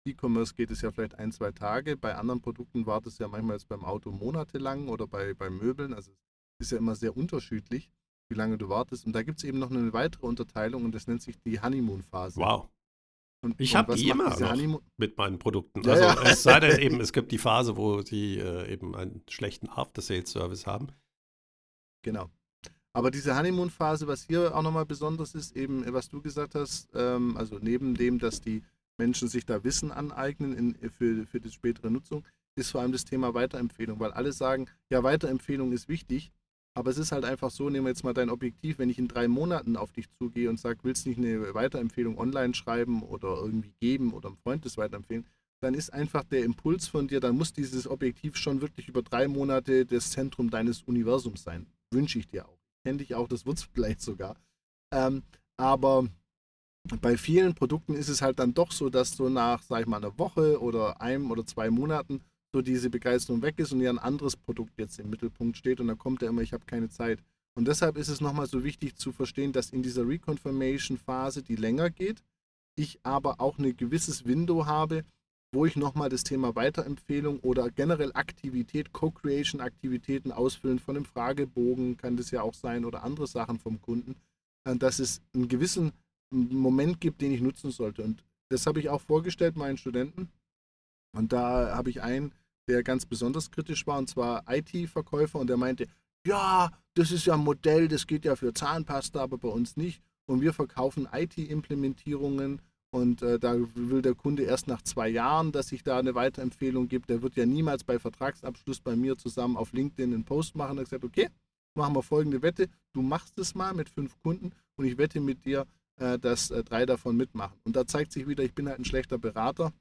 E-Commerce geht es ja vielleicht ein, zwei Tage. Bei anderen Produkten war das ja manchmal jetzt beim Auto monatelang oder bei, bei Möbeln. Also es ist ja immer sehr unterschiedlich, wie lange du wartest. Und da gibt es eben noch eine weitere Unterteilung und das nennt sich die Honeymoon-Phase. Wow. Und, ich habe die immer noch mit meinen Produkten. Ja, also ja. es sei denn *laughs* eben, es gibt die Phase, wo sie äh, eben einen schlechten After-Sales-Service haben. Genau. Aber diese Honeymoon-Phase, was hier auch nochmal besonders ist, eben, was du gesagt hast, ähm, also neben dem, dass die Menschen sich da Wissen aneignen in, für, für die spätere Nutzung, ist vor allem das Thema Weiterempfehlung, weil alle sagen, ja, Weiterempfehlung ist wichtig, aber es ist halt einfach so, nehmen wir jetzt mal dein Objektiv, wenn ich in drei Monaten auf dich zugehe und sage, willst du nicht eine Weiterempfehlung online schreiben oder irgendwie geben oder einem Freund das weiterempfehlen, dann ist einfach der Impuls von dir, dann muss dieses Objektiv schon wirklich über drei Monate das Zentrum deines Universums sein. Wünsche ich dir auch. Kenne dich auch, das wird es *laughs* vielleicht sogar. Ähm, aber bei vielen Produkten ist es halt dann doch so, dass so nach, sag ich mal, einer Woche oder einem oder zwei Monaten so diese Begeisterung weg ist und ja ein anderes Produkt jetzt im Mittelpunkt steht und dann kommt er immer, ich habe keine Zeit. Und deshalb ist es nochmal so wichtig zu verstehen, dass in dieser Reconfirmation-Phase, die länger geht, ich aber auch ein gewisses Window habe, wo ich nochmal das Thema Weiterempfehlung oder generell Aktivität, Co-Creation-Aktivitäten ausfüllen von einem Fragebogen, kann das ja auch sein, oder andere Sachen vom Kunden, äh, dass es einen gewissen Moment gibt, den ich nutzen sollte. Und das habe ich auch vorgestellt meinen Studenten. Und da habe ich einen, der ganz besonders kritisch war, und zwar IT-Verkäufer, und der meinte, ja, das ist ja ein Modell, das geht ja für Zahnpasta, aber bei uns nicht. Und wir verkaufen IT-Implementierungen und äh, da will der Kunde erst nach zwei Jahren, dass ich da eine Weiterempfehlung gibt. Der wird ja niemals bei Vertragsabschluss bei mir zusammen auf LinkedIn einen Post machen. Er hat gesagt, okay, machen wir folgende Wette. Du machst es mal mit fünf Kunden und ich wette mit dir, dass äh, drei davon mitmachen. Und da zeigt sich wieder, ich bin halt ein schlechter Berater.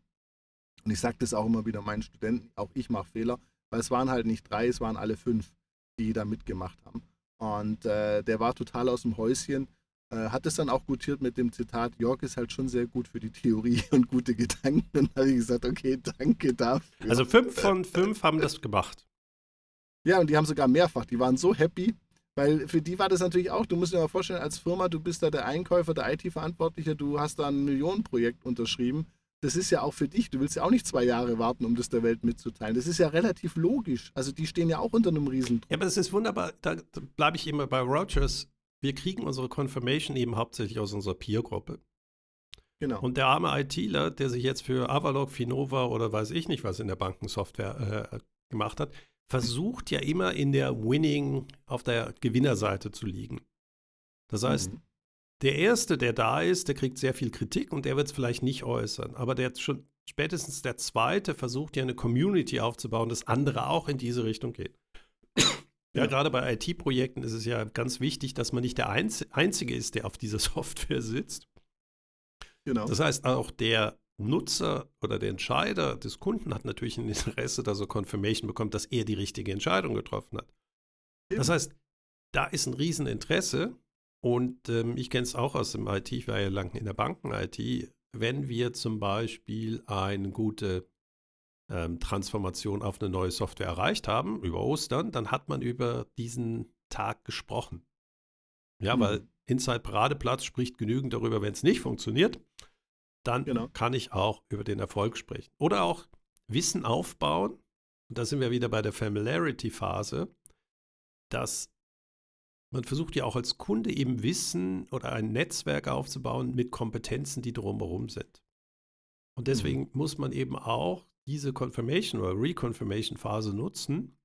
Und ich sage das auch immer wieder meinen Studenten, auch ich mache Fehler, weil es waren halt nicht drei, es waren alle fünf, die da mitgemacht haben. Und äh, der war total aus dem Häuschen, äh, hat es dann auch gutiert mit dem Zitat, Jörg ist halt schon sehr gut für die Theorie *laughs* und gute Gedanken. Und da habe ich gesagt, okay, danke dafür. Also fünf von fünf haben das gemacht. Ja, und die haben sogar mehrfach, die waren so happy, weil für die war das natürlich auch, du musst dir mal vorstellen, als Firma, du bist da der Einkäufer, der IT-Verantwortliche, du hast da ein Millionenprojekt unterschrieben das ist ja auch für dich. Du willst ja auch nicht zwei Jahre warten, um das der Welt mitzuteilen. Das ist ja relativ logisch. Also die stehen ja auch unter einem Riesendruck. Ja, aber das ist wunderbar. Da, bleibe ich immer bei Rogers. Wir kriegen unsere Confirmation eben hauptsächlich aus unserer Peer-Gruppe. Genau. Und der arme ITler, der sich jetzt für Avalok, Finova oder weiß ich nicht was in der Bankensoftware äh, gemacht hat, versucht ja immer in der Winning, auf der Gewinnerseite zu liegen. Das heißt, mhm. Der Erste, der da ist, der kriegt sehr viel Kritik und der wird es vielleicht nicht äußern. Aber der schon spätestens der Zweite versucht ja eine Community aufzubauen, dass andere auch in diese Richtung gehen. *coughs* Ja, ja. gerade bei IT-Projekten ist es ja ganz wichtig, dass man nicht der Einz Einzige ist, der auf dieser *laughs* Software sitzt. Genau. Das heißt, auch der Nutzer oder der Entscheider des Kunden hat natürlich ein Interesse, dass er Confirmation bekommt, dass er die richtige Entscheidung getroffen hat. Das heißt, da ist ein Rieseninteresse und ähm, ich kenne es auch aus dem IT, ich war ja lange in der Banken-IT, wenn wir zum Beispiel eine gute ähm, Transformation auf eine neue Software erreicht haben, über Ostern, dann hat man über diesen Tag gesprochen. Ja, mhm. weil Inside Paradeplatz spricht genügend darüber, wenn es nicht funktioniert, dann genau. kann ich auch über den Erfolg sprechen. Oder auch Wissen aufbauen. Und da sind wir wieder bei der Familiarity-Phase, dass man versucht ja auch als Kunde eben Wissen oder ein Netzwerk aufzubauen mit Kompetenzen, die drumherum sind. Und deswegen mhm. muss man eben auch diese Confirmation oder Reconfirmation Phase nutzen,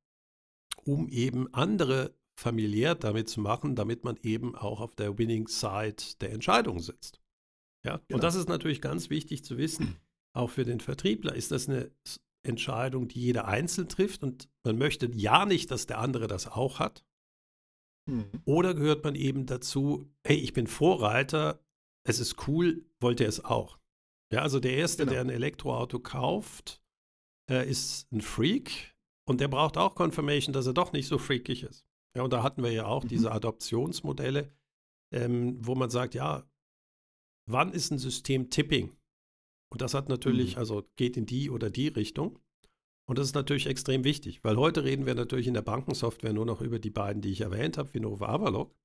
um eben andere familiär damit zu machen, damit man eben auch auf der Winning Side der Entscheidung sitzt. Ja, genau. und das ist natürlich ganz wichtig zu wissen, *clears throat* auch für den Vertriebler ist das eine Entscheidung, die jeder einzeln trifft und man möchte ja nicht, dass der andere das auch hat. Mhm. Oder gehört man eben dazu, hey, ich bin Vorreiter, es ist cool, wollt ihr es auch? Ja, also der Erste, genau. der ein Elektroauto kauft, äh, ist ein Freak und der braucht auch Confirmation, dass er doch nicht so freakig ist. Ja, und da hatten wir ja auch mhm. diese Adoptionsmodelle, ähm, wo man sagt, ja, wann ist ein System Tipping? Und das hat natürlich, mhm. also geht in die oder die Richtung. Und das ist natürlich extrem wichtig, weil heute reden wir natürlich in der Bankensoftware nur noch über die beiden, die ich erwähnt habe, Vinova Avalok.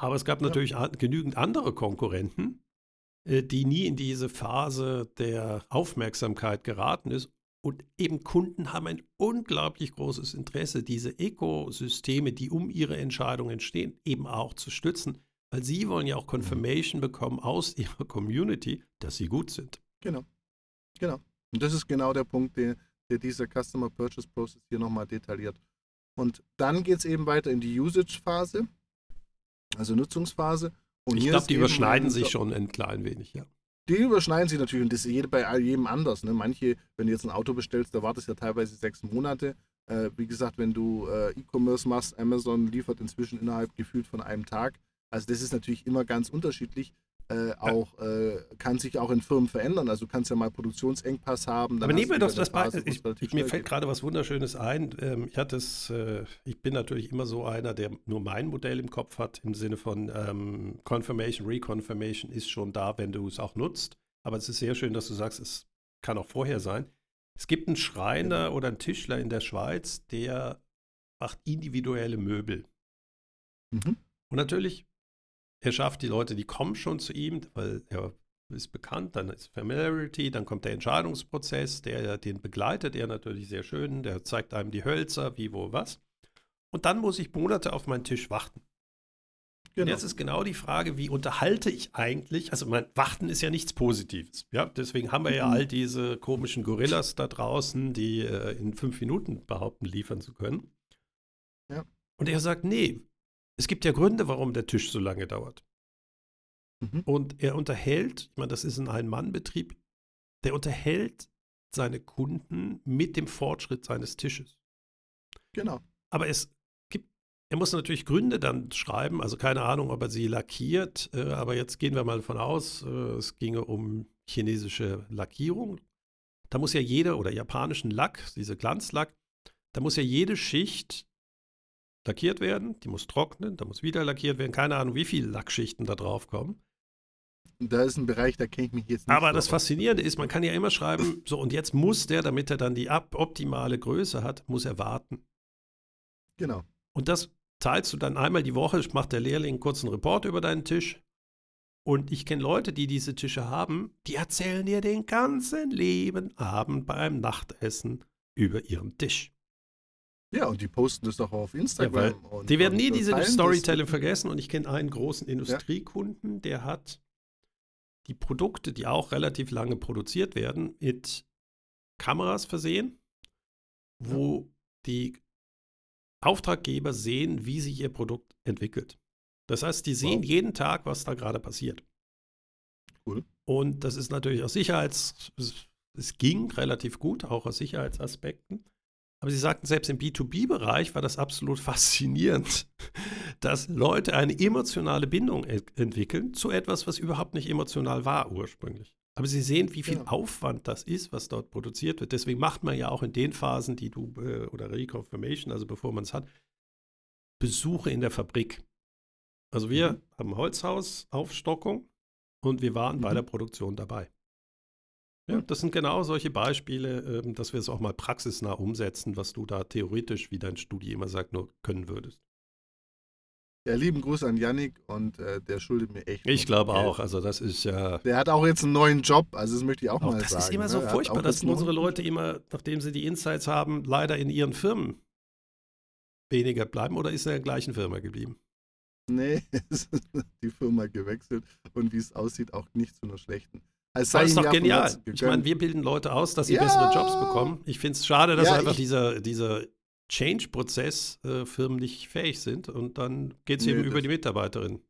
Aber es gab ja. natürlich genügend andere Konkurrenten, äh, die nie in diese Phase der Aufmerksamkeit geraten ist und eben Kunden haben ein unglaublich großes Interesse, diese Ökosysteme, die um ihre Entscheidungen entstehen, eben auch zu stützen, weil sie wollen ja auch Confirmation bekommen aus *laughs* ihrer Community, dass sie gut sind. Genau. Genau. Und das ist genau der Punkt, der, der dieser Customer Purchase Process hier nochmal detailliert. Und dann geht es eben weiter in die Usage-Phase, also Nutzungsphase. Und ich glaube, die überschneiden sich schon ein klein wenig, ja. Die überschneiden sich natürlich und das ist bei jedem anders. Ne? Manche, wenn du jetzt ein Auto bestellst, da wartest du ja teilweise sechs Monate. Äh, wie gesagt, wenn du äh, E-Commerce machst, Amazon liefert inzwischen innerhalb gefühlt von einem Tag. Also das ist natürlich immer ganz unterschiedlich äh, auch, äh, kann sich auch in Firmen verändern. Also du kannst ja mal Produktionsengpass haben. Aber nehmen wir doch das Beispiel. Ich, ich, mir fällt gerade was Wunderschönes ein. Ähm, ich hatte es, äh, ich bin natürlich immer so einer, der nur mein Modell im Kopf hat, im Sinne von ähm, Confirmation, Reconfirmation ist schon da, wenn du es auch nutzt. Aber es ist sehr schön, dass du sagst, es kann auch vorher sein. Es gibt einen Schreiner ja. oder einen Tischler in der Schweiz, der macht individuelle Möbel. Mhm. Und natürlich er schafft die Leute, die kommen schon zu ihm, weil er ist bekannt, dann ist Familiarity, dann kommt der Entscheidungsprozess, der den begleitet er natürlich sehr schön, der zeigt einem die Hölzer, wie, wo, was. Und dann muss ich Monate auf meinen Tisch warten. Genau. Und jetzt ist genau die Frage, wie unterhalte ich eigentlich? Also mein Warten ist ja nichts Positives. Ja, deswegen haben wir ja mhm. all diese komischen Gorillas da draußen, die äh, in fünf Minuten behaupten, liefern zu können. Ja. Und er sagt, nee, es gibt ja Gründe, warum der Tisch so lange dauert. Mhm. Und er unterhält, ich meine, das ist ein Ein-Mann-Betrieb, der unterhält seine Kunden mit dem Fortschritt seines Tisches. Genau. Aber es gibt, er muss natürlich Gründe dann schreiben, also keine Ahnung, ob er sie lackiert, äh, aber jetzt gehen wir mal davon aus, äh, es ginge um chinesische Lackierung. Da muss ja jeder, oder japanischen Lack, diese Glanzlack, da muss ja jede Schicht lackiert werden, die muss trocknen, da muss wieder lackiert werden. Keine Ahnung, wie viele Lackschichten da drauf kommen. Da ist ein Bereich, da kenne ich mich jetzt nicht. Aber das Faszinierende ist, man kann ja immer schreiben, so und jetzt muss der, damit er dann die optimale Größe hat, muss er warten. Genau. Und das zahlst du dann einmal die Woche, macht der Lehrling einen kurzen Report über deinen Tisch. Und ich kenne Leute, die diese Tische haben, die erzählen dir den ganzen Leben Abend beim Nachtessen über ihren Tisch. Ja, und die posten das doch auf Instagram. Ja, die werden nie diese Storytelling vergessen. Und ich kenne einen großen Industriekunden, ja. der hat die Produkte, die auch relativ lange produziert werden, mit Kameras versehen, wo ja. die Auftraggeber sehen, wie sich ihr Produkt entwickelt. Das heißt, die sehen wow. jeden Tag, was da gerade passiert. Cool. Und das ist natürlich aus Sicherheits, es ging relativ gut, auch aus Sicherheitsaspekten. Aber Sie sagten, selbst im B2B-Bereich war das absolut *laughs* faszinierend, dass Leute eine emotionale Bindung entwickeln zu etwas, was überhaupt nicht emotional war ursprünglich. Aber sie sehen, wie viel Genau. Aufwand das ist, was dort produziert wird. Deswegen macht man ja auch in den Phasen, die du, äh, oder Reconfirmation, also bevor man es hat, Besuche in der Fabrik. Also wir Mhm. haben Holzhaus, Aufstockung und wir waren bei Mhm. der Produktion dabei. Ja, das sind genau solche Beispiele, ähm, dass wir es auch mal praxisnah umsetzen, was du da theoretisch, wie dein Studi immer sagt, nur können würdest. Ja, lieben Gruß an Yannick und äh, der schuldet mir echt. Ich glaube Geld. auch, also das ist ja. Der hat auch jetzt einen neuen Job, also das möchte ich auch, Auch mal das sagen. ist immer ne? so furchtbar, dass unsere Leute immer, nachdem sie die Insights haben, leider in ihren Firmen weniger bleiben oder ist er in der gleichen Firma geblieben? Nee, *laughs* es ist die Firma gewechselt und wie es aussieht, auch nicht zu einer schlechten. Es Das ist doch genial. Ich meine, wir bilden Leute aus, dass sie Ja. bessere Jobs bekommen. Ich finde es schade, dass Ja, einfach dieser, dieser Change-Prozess äh, Firmen nicht fähig sind und dann geht es Nee, eben über die Mitarbeiterin.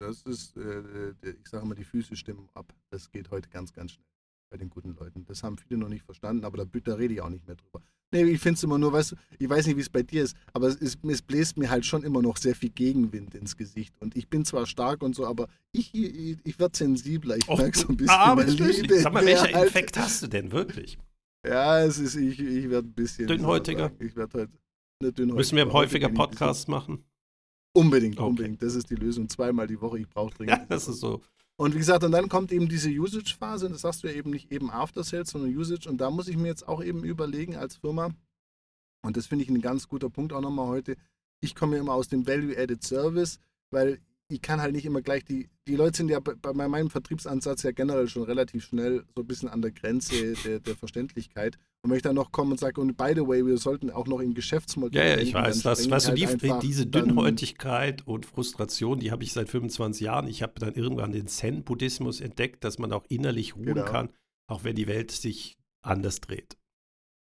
Das ist, äh, der- ich sage mal, die Füße stimmen ab. Das geht heute ganz, ganz schnell bei den guten Leuten. Das haben viele noch nicht verstanden, aber da, da rede ich auch nicht mehr drüber. Nee, ich finde es immer nur, weißt du, ich weiß nicht, wie es bei dir ist, aber es, ist, es bläst mir halt schon immer noch sehr viel Gegenwind ins Gesicht. Und ich bin zwar stark und so, aber ich, ich, ich werde sensibler. Ich merke so ein bisschen. aber mein Liebe, Sag mal, welcher halt- Infekt hast du denn wirklich? Ja, es ist, ich, ich werde ein bisschen. Dünnhäutiger? Ich werde heute. Ne, dünnhäutiger. Müssen wir häufiger Podcasts machen? Unbedingt, Okay. unbedingt. Das ist die Lösung. Zweimal die Woche. Ich brauche dringend. Ja, *laughs* das ist so. Und wie gesagt, und dann kommt eben diese Usage-Phase, und das sagst du ja eben nicht eben After Sales, sondern Usage. Und da muss ich mir jetzt auch eben überlegen als Firma, und das finde ich ein ganz guter Punkt auch nochmal heute, ich komme ja immer aus dem Value-Added Service, weil ich kann halt nicht immer gleich die, die Leute sind ja bei, bei meinem Vertriebsansatz ja generell schon relativ schnell so ein bisschen an der Grenze der, der Verständlichkeit. Und wenn ich dann noch komme und sage, und by the way, wir sollten auch noch im Geschäftsmodell. Ja, ja, ich denken, weiß das. Weißt du, die, halt einfach diese Dünnhäutigkeit und Frustration, die habe ich seit 25 Jahren. Ich habe dann irgendwann den Zen-Buddhismus entdeckt, dass man auch innerlich ruhen Genau. kann, auch wenn die Welt sich anders dreht.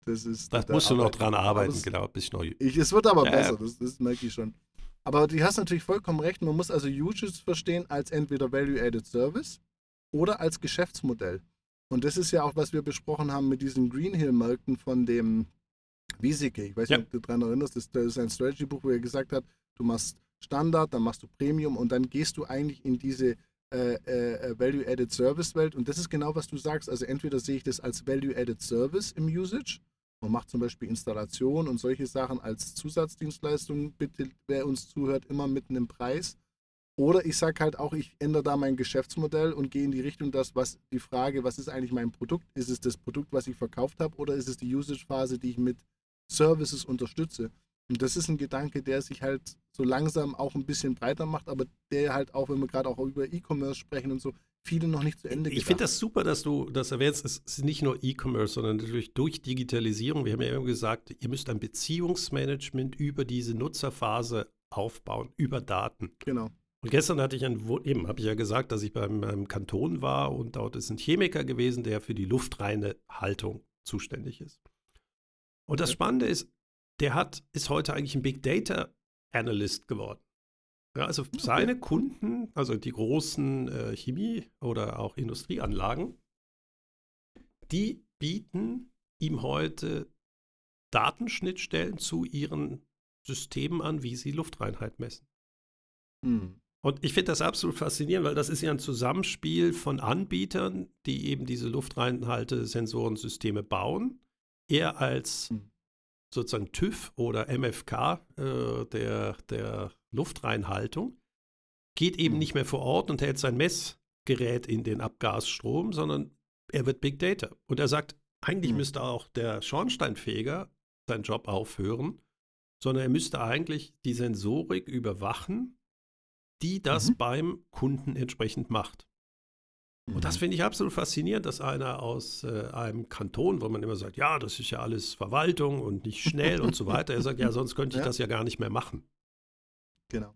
Das, ist, Da da musst du noch dran arbeiten, genau, bis neu. Ich, es wird aber Ja, besser, das, das merke ich schon. Aber du hast natürlich vollkommen recht, man muss also Usage verstehen als entweder Value-Added Service oder als Geschäftsmodell. Und das ist ja auch, was wir besprochen haben mit diesen Greenhill-Märkten von dem Wieseke. Ich weiß Ja. nicht, ob du daran erinnerst, das, das ist ein Strategy-Buch, wo er gesagt hat, du machst Standard, dann machst du Premium und dann gehst du eigentlich in diese äh, äh, Value-Added Service-Welt. Und das ist genau, was du sagst. Also entweder sehe ich das als Value-Added Service im Usage man macht zum Beispiel Installation und solche Sachen als Zusatzdienstleistung. Bitte, wer uns zuhört, immer mit einem Preis. Oder ich sage halt auch, ich ändere da mein Geschäftsmodell und gehe in die Richtung, dass was die Frage, was ist eigentlich mein Produkt? Ist es das Produkt, was ich verkauft habe, oder ist es die Usage-Phase, die ich mit Services unterstütze? Und das ist ein Gedanke, der sich halt so langsam auch ein bisschen breiter macht, aber der halt auch, wenn wir gerade auch über E-Commerce sprechen und so, viele noch nicht zu Ende Ich finde gedacht das super, dass du das erwähnst. Es ist nicht nur E-Commerce, sondern natürlich durch Digitalisierung. Wir haben ja immer gesagt, ihr müsst ein Beziehungsmanagement über diese Nutzerphase aufbauen, über Daten. Genau. Und gestern hatte ich ein, eben habe ich ja gesagt, dass ich beim, beim Kanton war und dort ist ein Chemiker gewesen, der für die luftreine Haltung zuständig ist. Und das. Spannende ist, der hat, ist heute eigentlich ein Big Data Analyst geworden. Ja, also seine Kunden, also die großen äh, Chemie- oder auch Industrieanlagen, die bieten ihm heute Datenschnittstellen zu ihren Systemen an, wie sie Luftreinheit messen. Hm. Und ich finde das absolut faszinierend, weil das ist ja ein Zusammenspiel von Anbietern, die eben diese Luftreinhalte-Sensorensysteme bauen. Er als Hm. Sozusagen TÜV oder MFK äh, der, der Luftreinhaltung geht eben Hm. nicht mehr vor Ort und hält sein Messgerät in den Abgasstrom, sondern er wird Big Data. Und er sagt, eigentlich Hm. müsste auch der Schornsteinfeger seinen Job aufhören, sondern er müsste eigentlich die Sensorik überwachen, die das Mhm. beim Kunden entsprechend macht. Und das Mhm. finde ich absolut faszinierend, dass einer aus äh, einem Kanton, wo man immer sagt, ja, das ist ja alles Verwaltung und nicht schnell und so weiter, er sagt, ja, *laughs* sonst könnte ich Ja. das ja gar nicht mehr machen. Genau.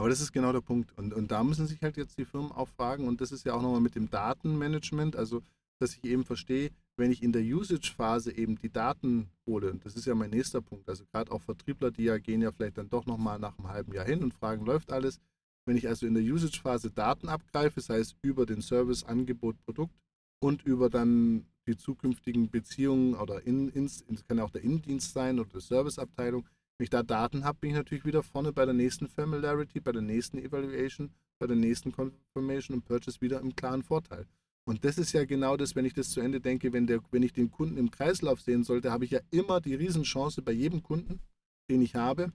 Aber das ist genau der Punkt. Und, und da müssen sich halt jetzt die Firmen auch fragen, und das ist ja auch nochmal mit dem Datenmanagement, also dass ich eben verstehe, wenn ich in der Usage-Phase eben die Daten hole, und das ist ja mein nächster Punkt, also gerade auch Vertriebler, die ja gehen ja vielleicht dann doch nochmal nach einem halben Jahr hin und fragen, läuft alles. Wenn ich also in der Usage-Phase Daten abgreife, das heißt über den Service, Angebot, Produkt und über dann die zukünftigen Beziehungen oder in, das kann auch der Innendienst sein oder die Serviceabteilung, wenn ich da Daten habe, bin ich natürlich wieder vorne bei der nächsten Familiarity, bei der nächsten Evaluation bei der nächsten Confirmation und Purchase wieder im klaren Vorteil. Und das ist ja genau das, wenn ich das zu Ende denke, wenn, der, wenn ich den Kunden im Kreislauf sehen sollte, habe ich ja immer die Riesenchance bei jedem Kunden, den ich habe,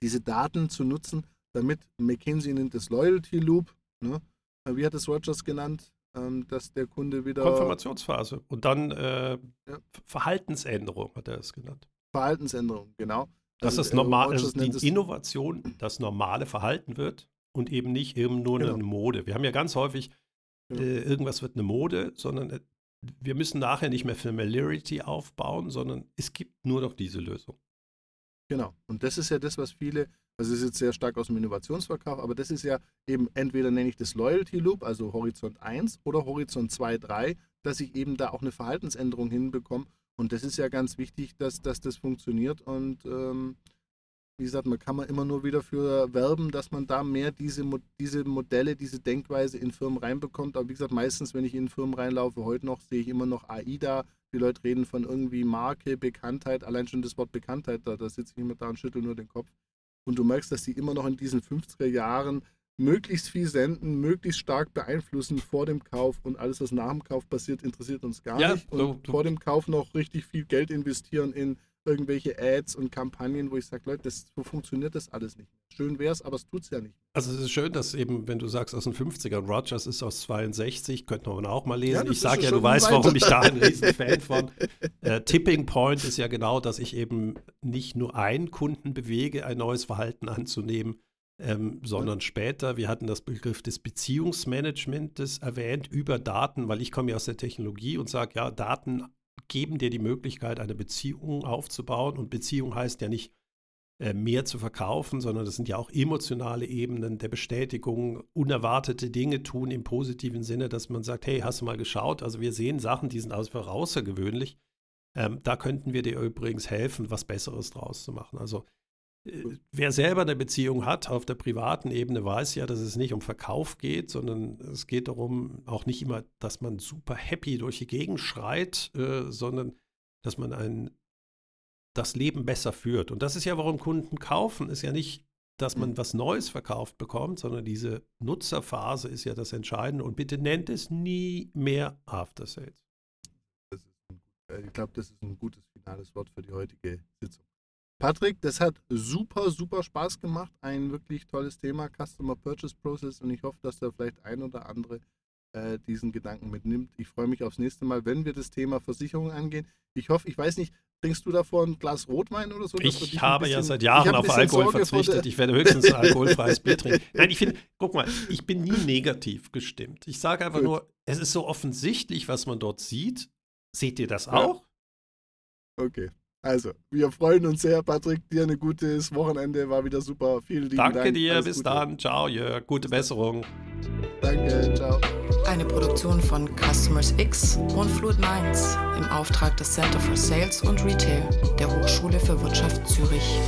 diese Daten zu nutzen, damit McKinsey nennt das Loyalty Loop, ne? wie hat es Rogers genannt, ähm, dass der Kunde wieder. Konfirmationsphase und dann äh, ja. Verhaltensänderung hat er es genannt. Verhaltensänderung, genau. Dass also, das normal, also die Innovation das normale Verhalten wird und eben nicht eben nur genau. eine Mode. Wir haben ja ganz häufig, genau. äh, irgendwas wird eine Mode, sondern äh, wir müssen nachher nicht mehr Familiarity aufbauen, sondern es gibt nur noch diese Lösung. Genau. Und das ist ja das, was viele, also ist jetzt sehr stark aus dem Innovationsverkauf, aber das ist ja eben entweder nenne ich das Loyalty Loop, also Horizont 1 oder Horizont 2, 3, dass ich eben da auch eine Verhaltensänderung hinbekomme. Und das ist ja ganz wichtig, dass, dass das funktioniert. Und ähm, wie gesagt, man kann man immer nur wieder für werben, dass man da mehr diese, diese Modelle, diese Denkweise in Firmen reinbekommt. Aber wie gesagt, meistens, wenn ich in Firmen reinlaufe, heute noch, sehe ich immer noch AIDA. Die Leute reden von irgendwie Marke, Bekanntheit, allein schon das Wort Bekanntheit, da, da sitze ich immer da und schüttel nur den Kopf. Und du merkst, dass die immer noch in diesen 50er Jahren möglichst viel senden, möglichst stark beeinflussen vor dem Kauf und alles, was nach dem Kauf passiert, interessiert uns gar ja, nicht. Und du, du. vor dem Kauf noch richtig viel Geld investieren in irgendwelche Ads und Kampagnen, wo ich sage, Leute, das, so funktioniert das alles nicht. Schön wäre es, aber es tut es ja nicht. Also es ist schön, dass eben, wenn du sagst aus den 50ern, Rogers ist aus 62, könnte man auch mal lesen. Ja, ich sage ja, du weißt, warum ich da ein *laughs* riesen Fan von. Äh, Tipping Point ist ja genau, dass ich eben nicht nur einen Kunden bewege, ein neues Verhalten anzunehmen, ähm, sondern ja. später, wir hatten das Begriff des Beziehungsmanagements erwähnt über Daten, weil ich komme ja aus der Technologie und sage, ja, Daten geben dir die Möglichkeit, eine Beziehung aufzubauen. Und Beziehung heißt ja nicht äh, mehr zu verkaufen, sondern das sind ja auch emotionale Ebenen der Bestätigung, unerwartete Dinge tun im positiven Sinne, dass man sagt, hey, hast du mal geschaut? Also wir sehen Sachen, die sind einfach außergewöhnlich. Ähm, da könnten wir dir übrigens helfen, was Besseres draus zu machen. Also wer selber eine Beziehung hat auf der privaten Ebene, weiß ja, dass es nicht um Verkauf geht, sondern es geht darum, auch nicht immer, dass man super happy durch die Gegend schreit, äh, sondern dass man ein, das Leben besser führt. Und das ist ja, warum Kunden kaufen, ist ja nicht, dass man was Neues verkauft bekommt, sondern diese Nutzerphase ist ja das Entscheidende. Und bitte nennt es nie mehr After Sales. ich glaube, das ist ein gutes finales Wort für die heutige Sitzung. Patrick, das hat super, super Spaß gemacht. Ein wirklich tolles Thema, Customer Purchase Process. Und ich hoffe, dass da vielleicht ein oder andere äh, diesen Gedanken mitnimmt. Ich freue mich aufs nächste Mal, wenn wir das Thema Versicherung angehen. Ich hoffe, ich weiß nicht, trinkst du davor ein Glas Rotwein oder so? Ich habe bisschen, ja seit Jahren auf Alkohol Sorge verzichtet. Ich werde höchstens ein *laughs* alkoholfreies Bier trinken. Nein, ich finde, guck mal, ich bin nie negativ gestimmt. Ich sage einfach Gut. nur, es ist so offensichtlich, was man dort sieht. Seht ihr das auch? Ja. Okay. Also, wir freuen uns sehr, Patrick. Dir ein gutes Wochenende, war wieder super. Vielen lieben Danke Dank. Danke dir, Alles bis Gute. dann. Ciao, Jörg. Gute Besserung. Danke, ciao. Eine Produktion von Customers X und Fluid Minds im Auftrag des Center for Sales und Retail der Hochschule für Wirtschaft Zürich.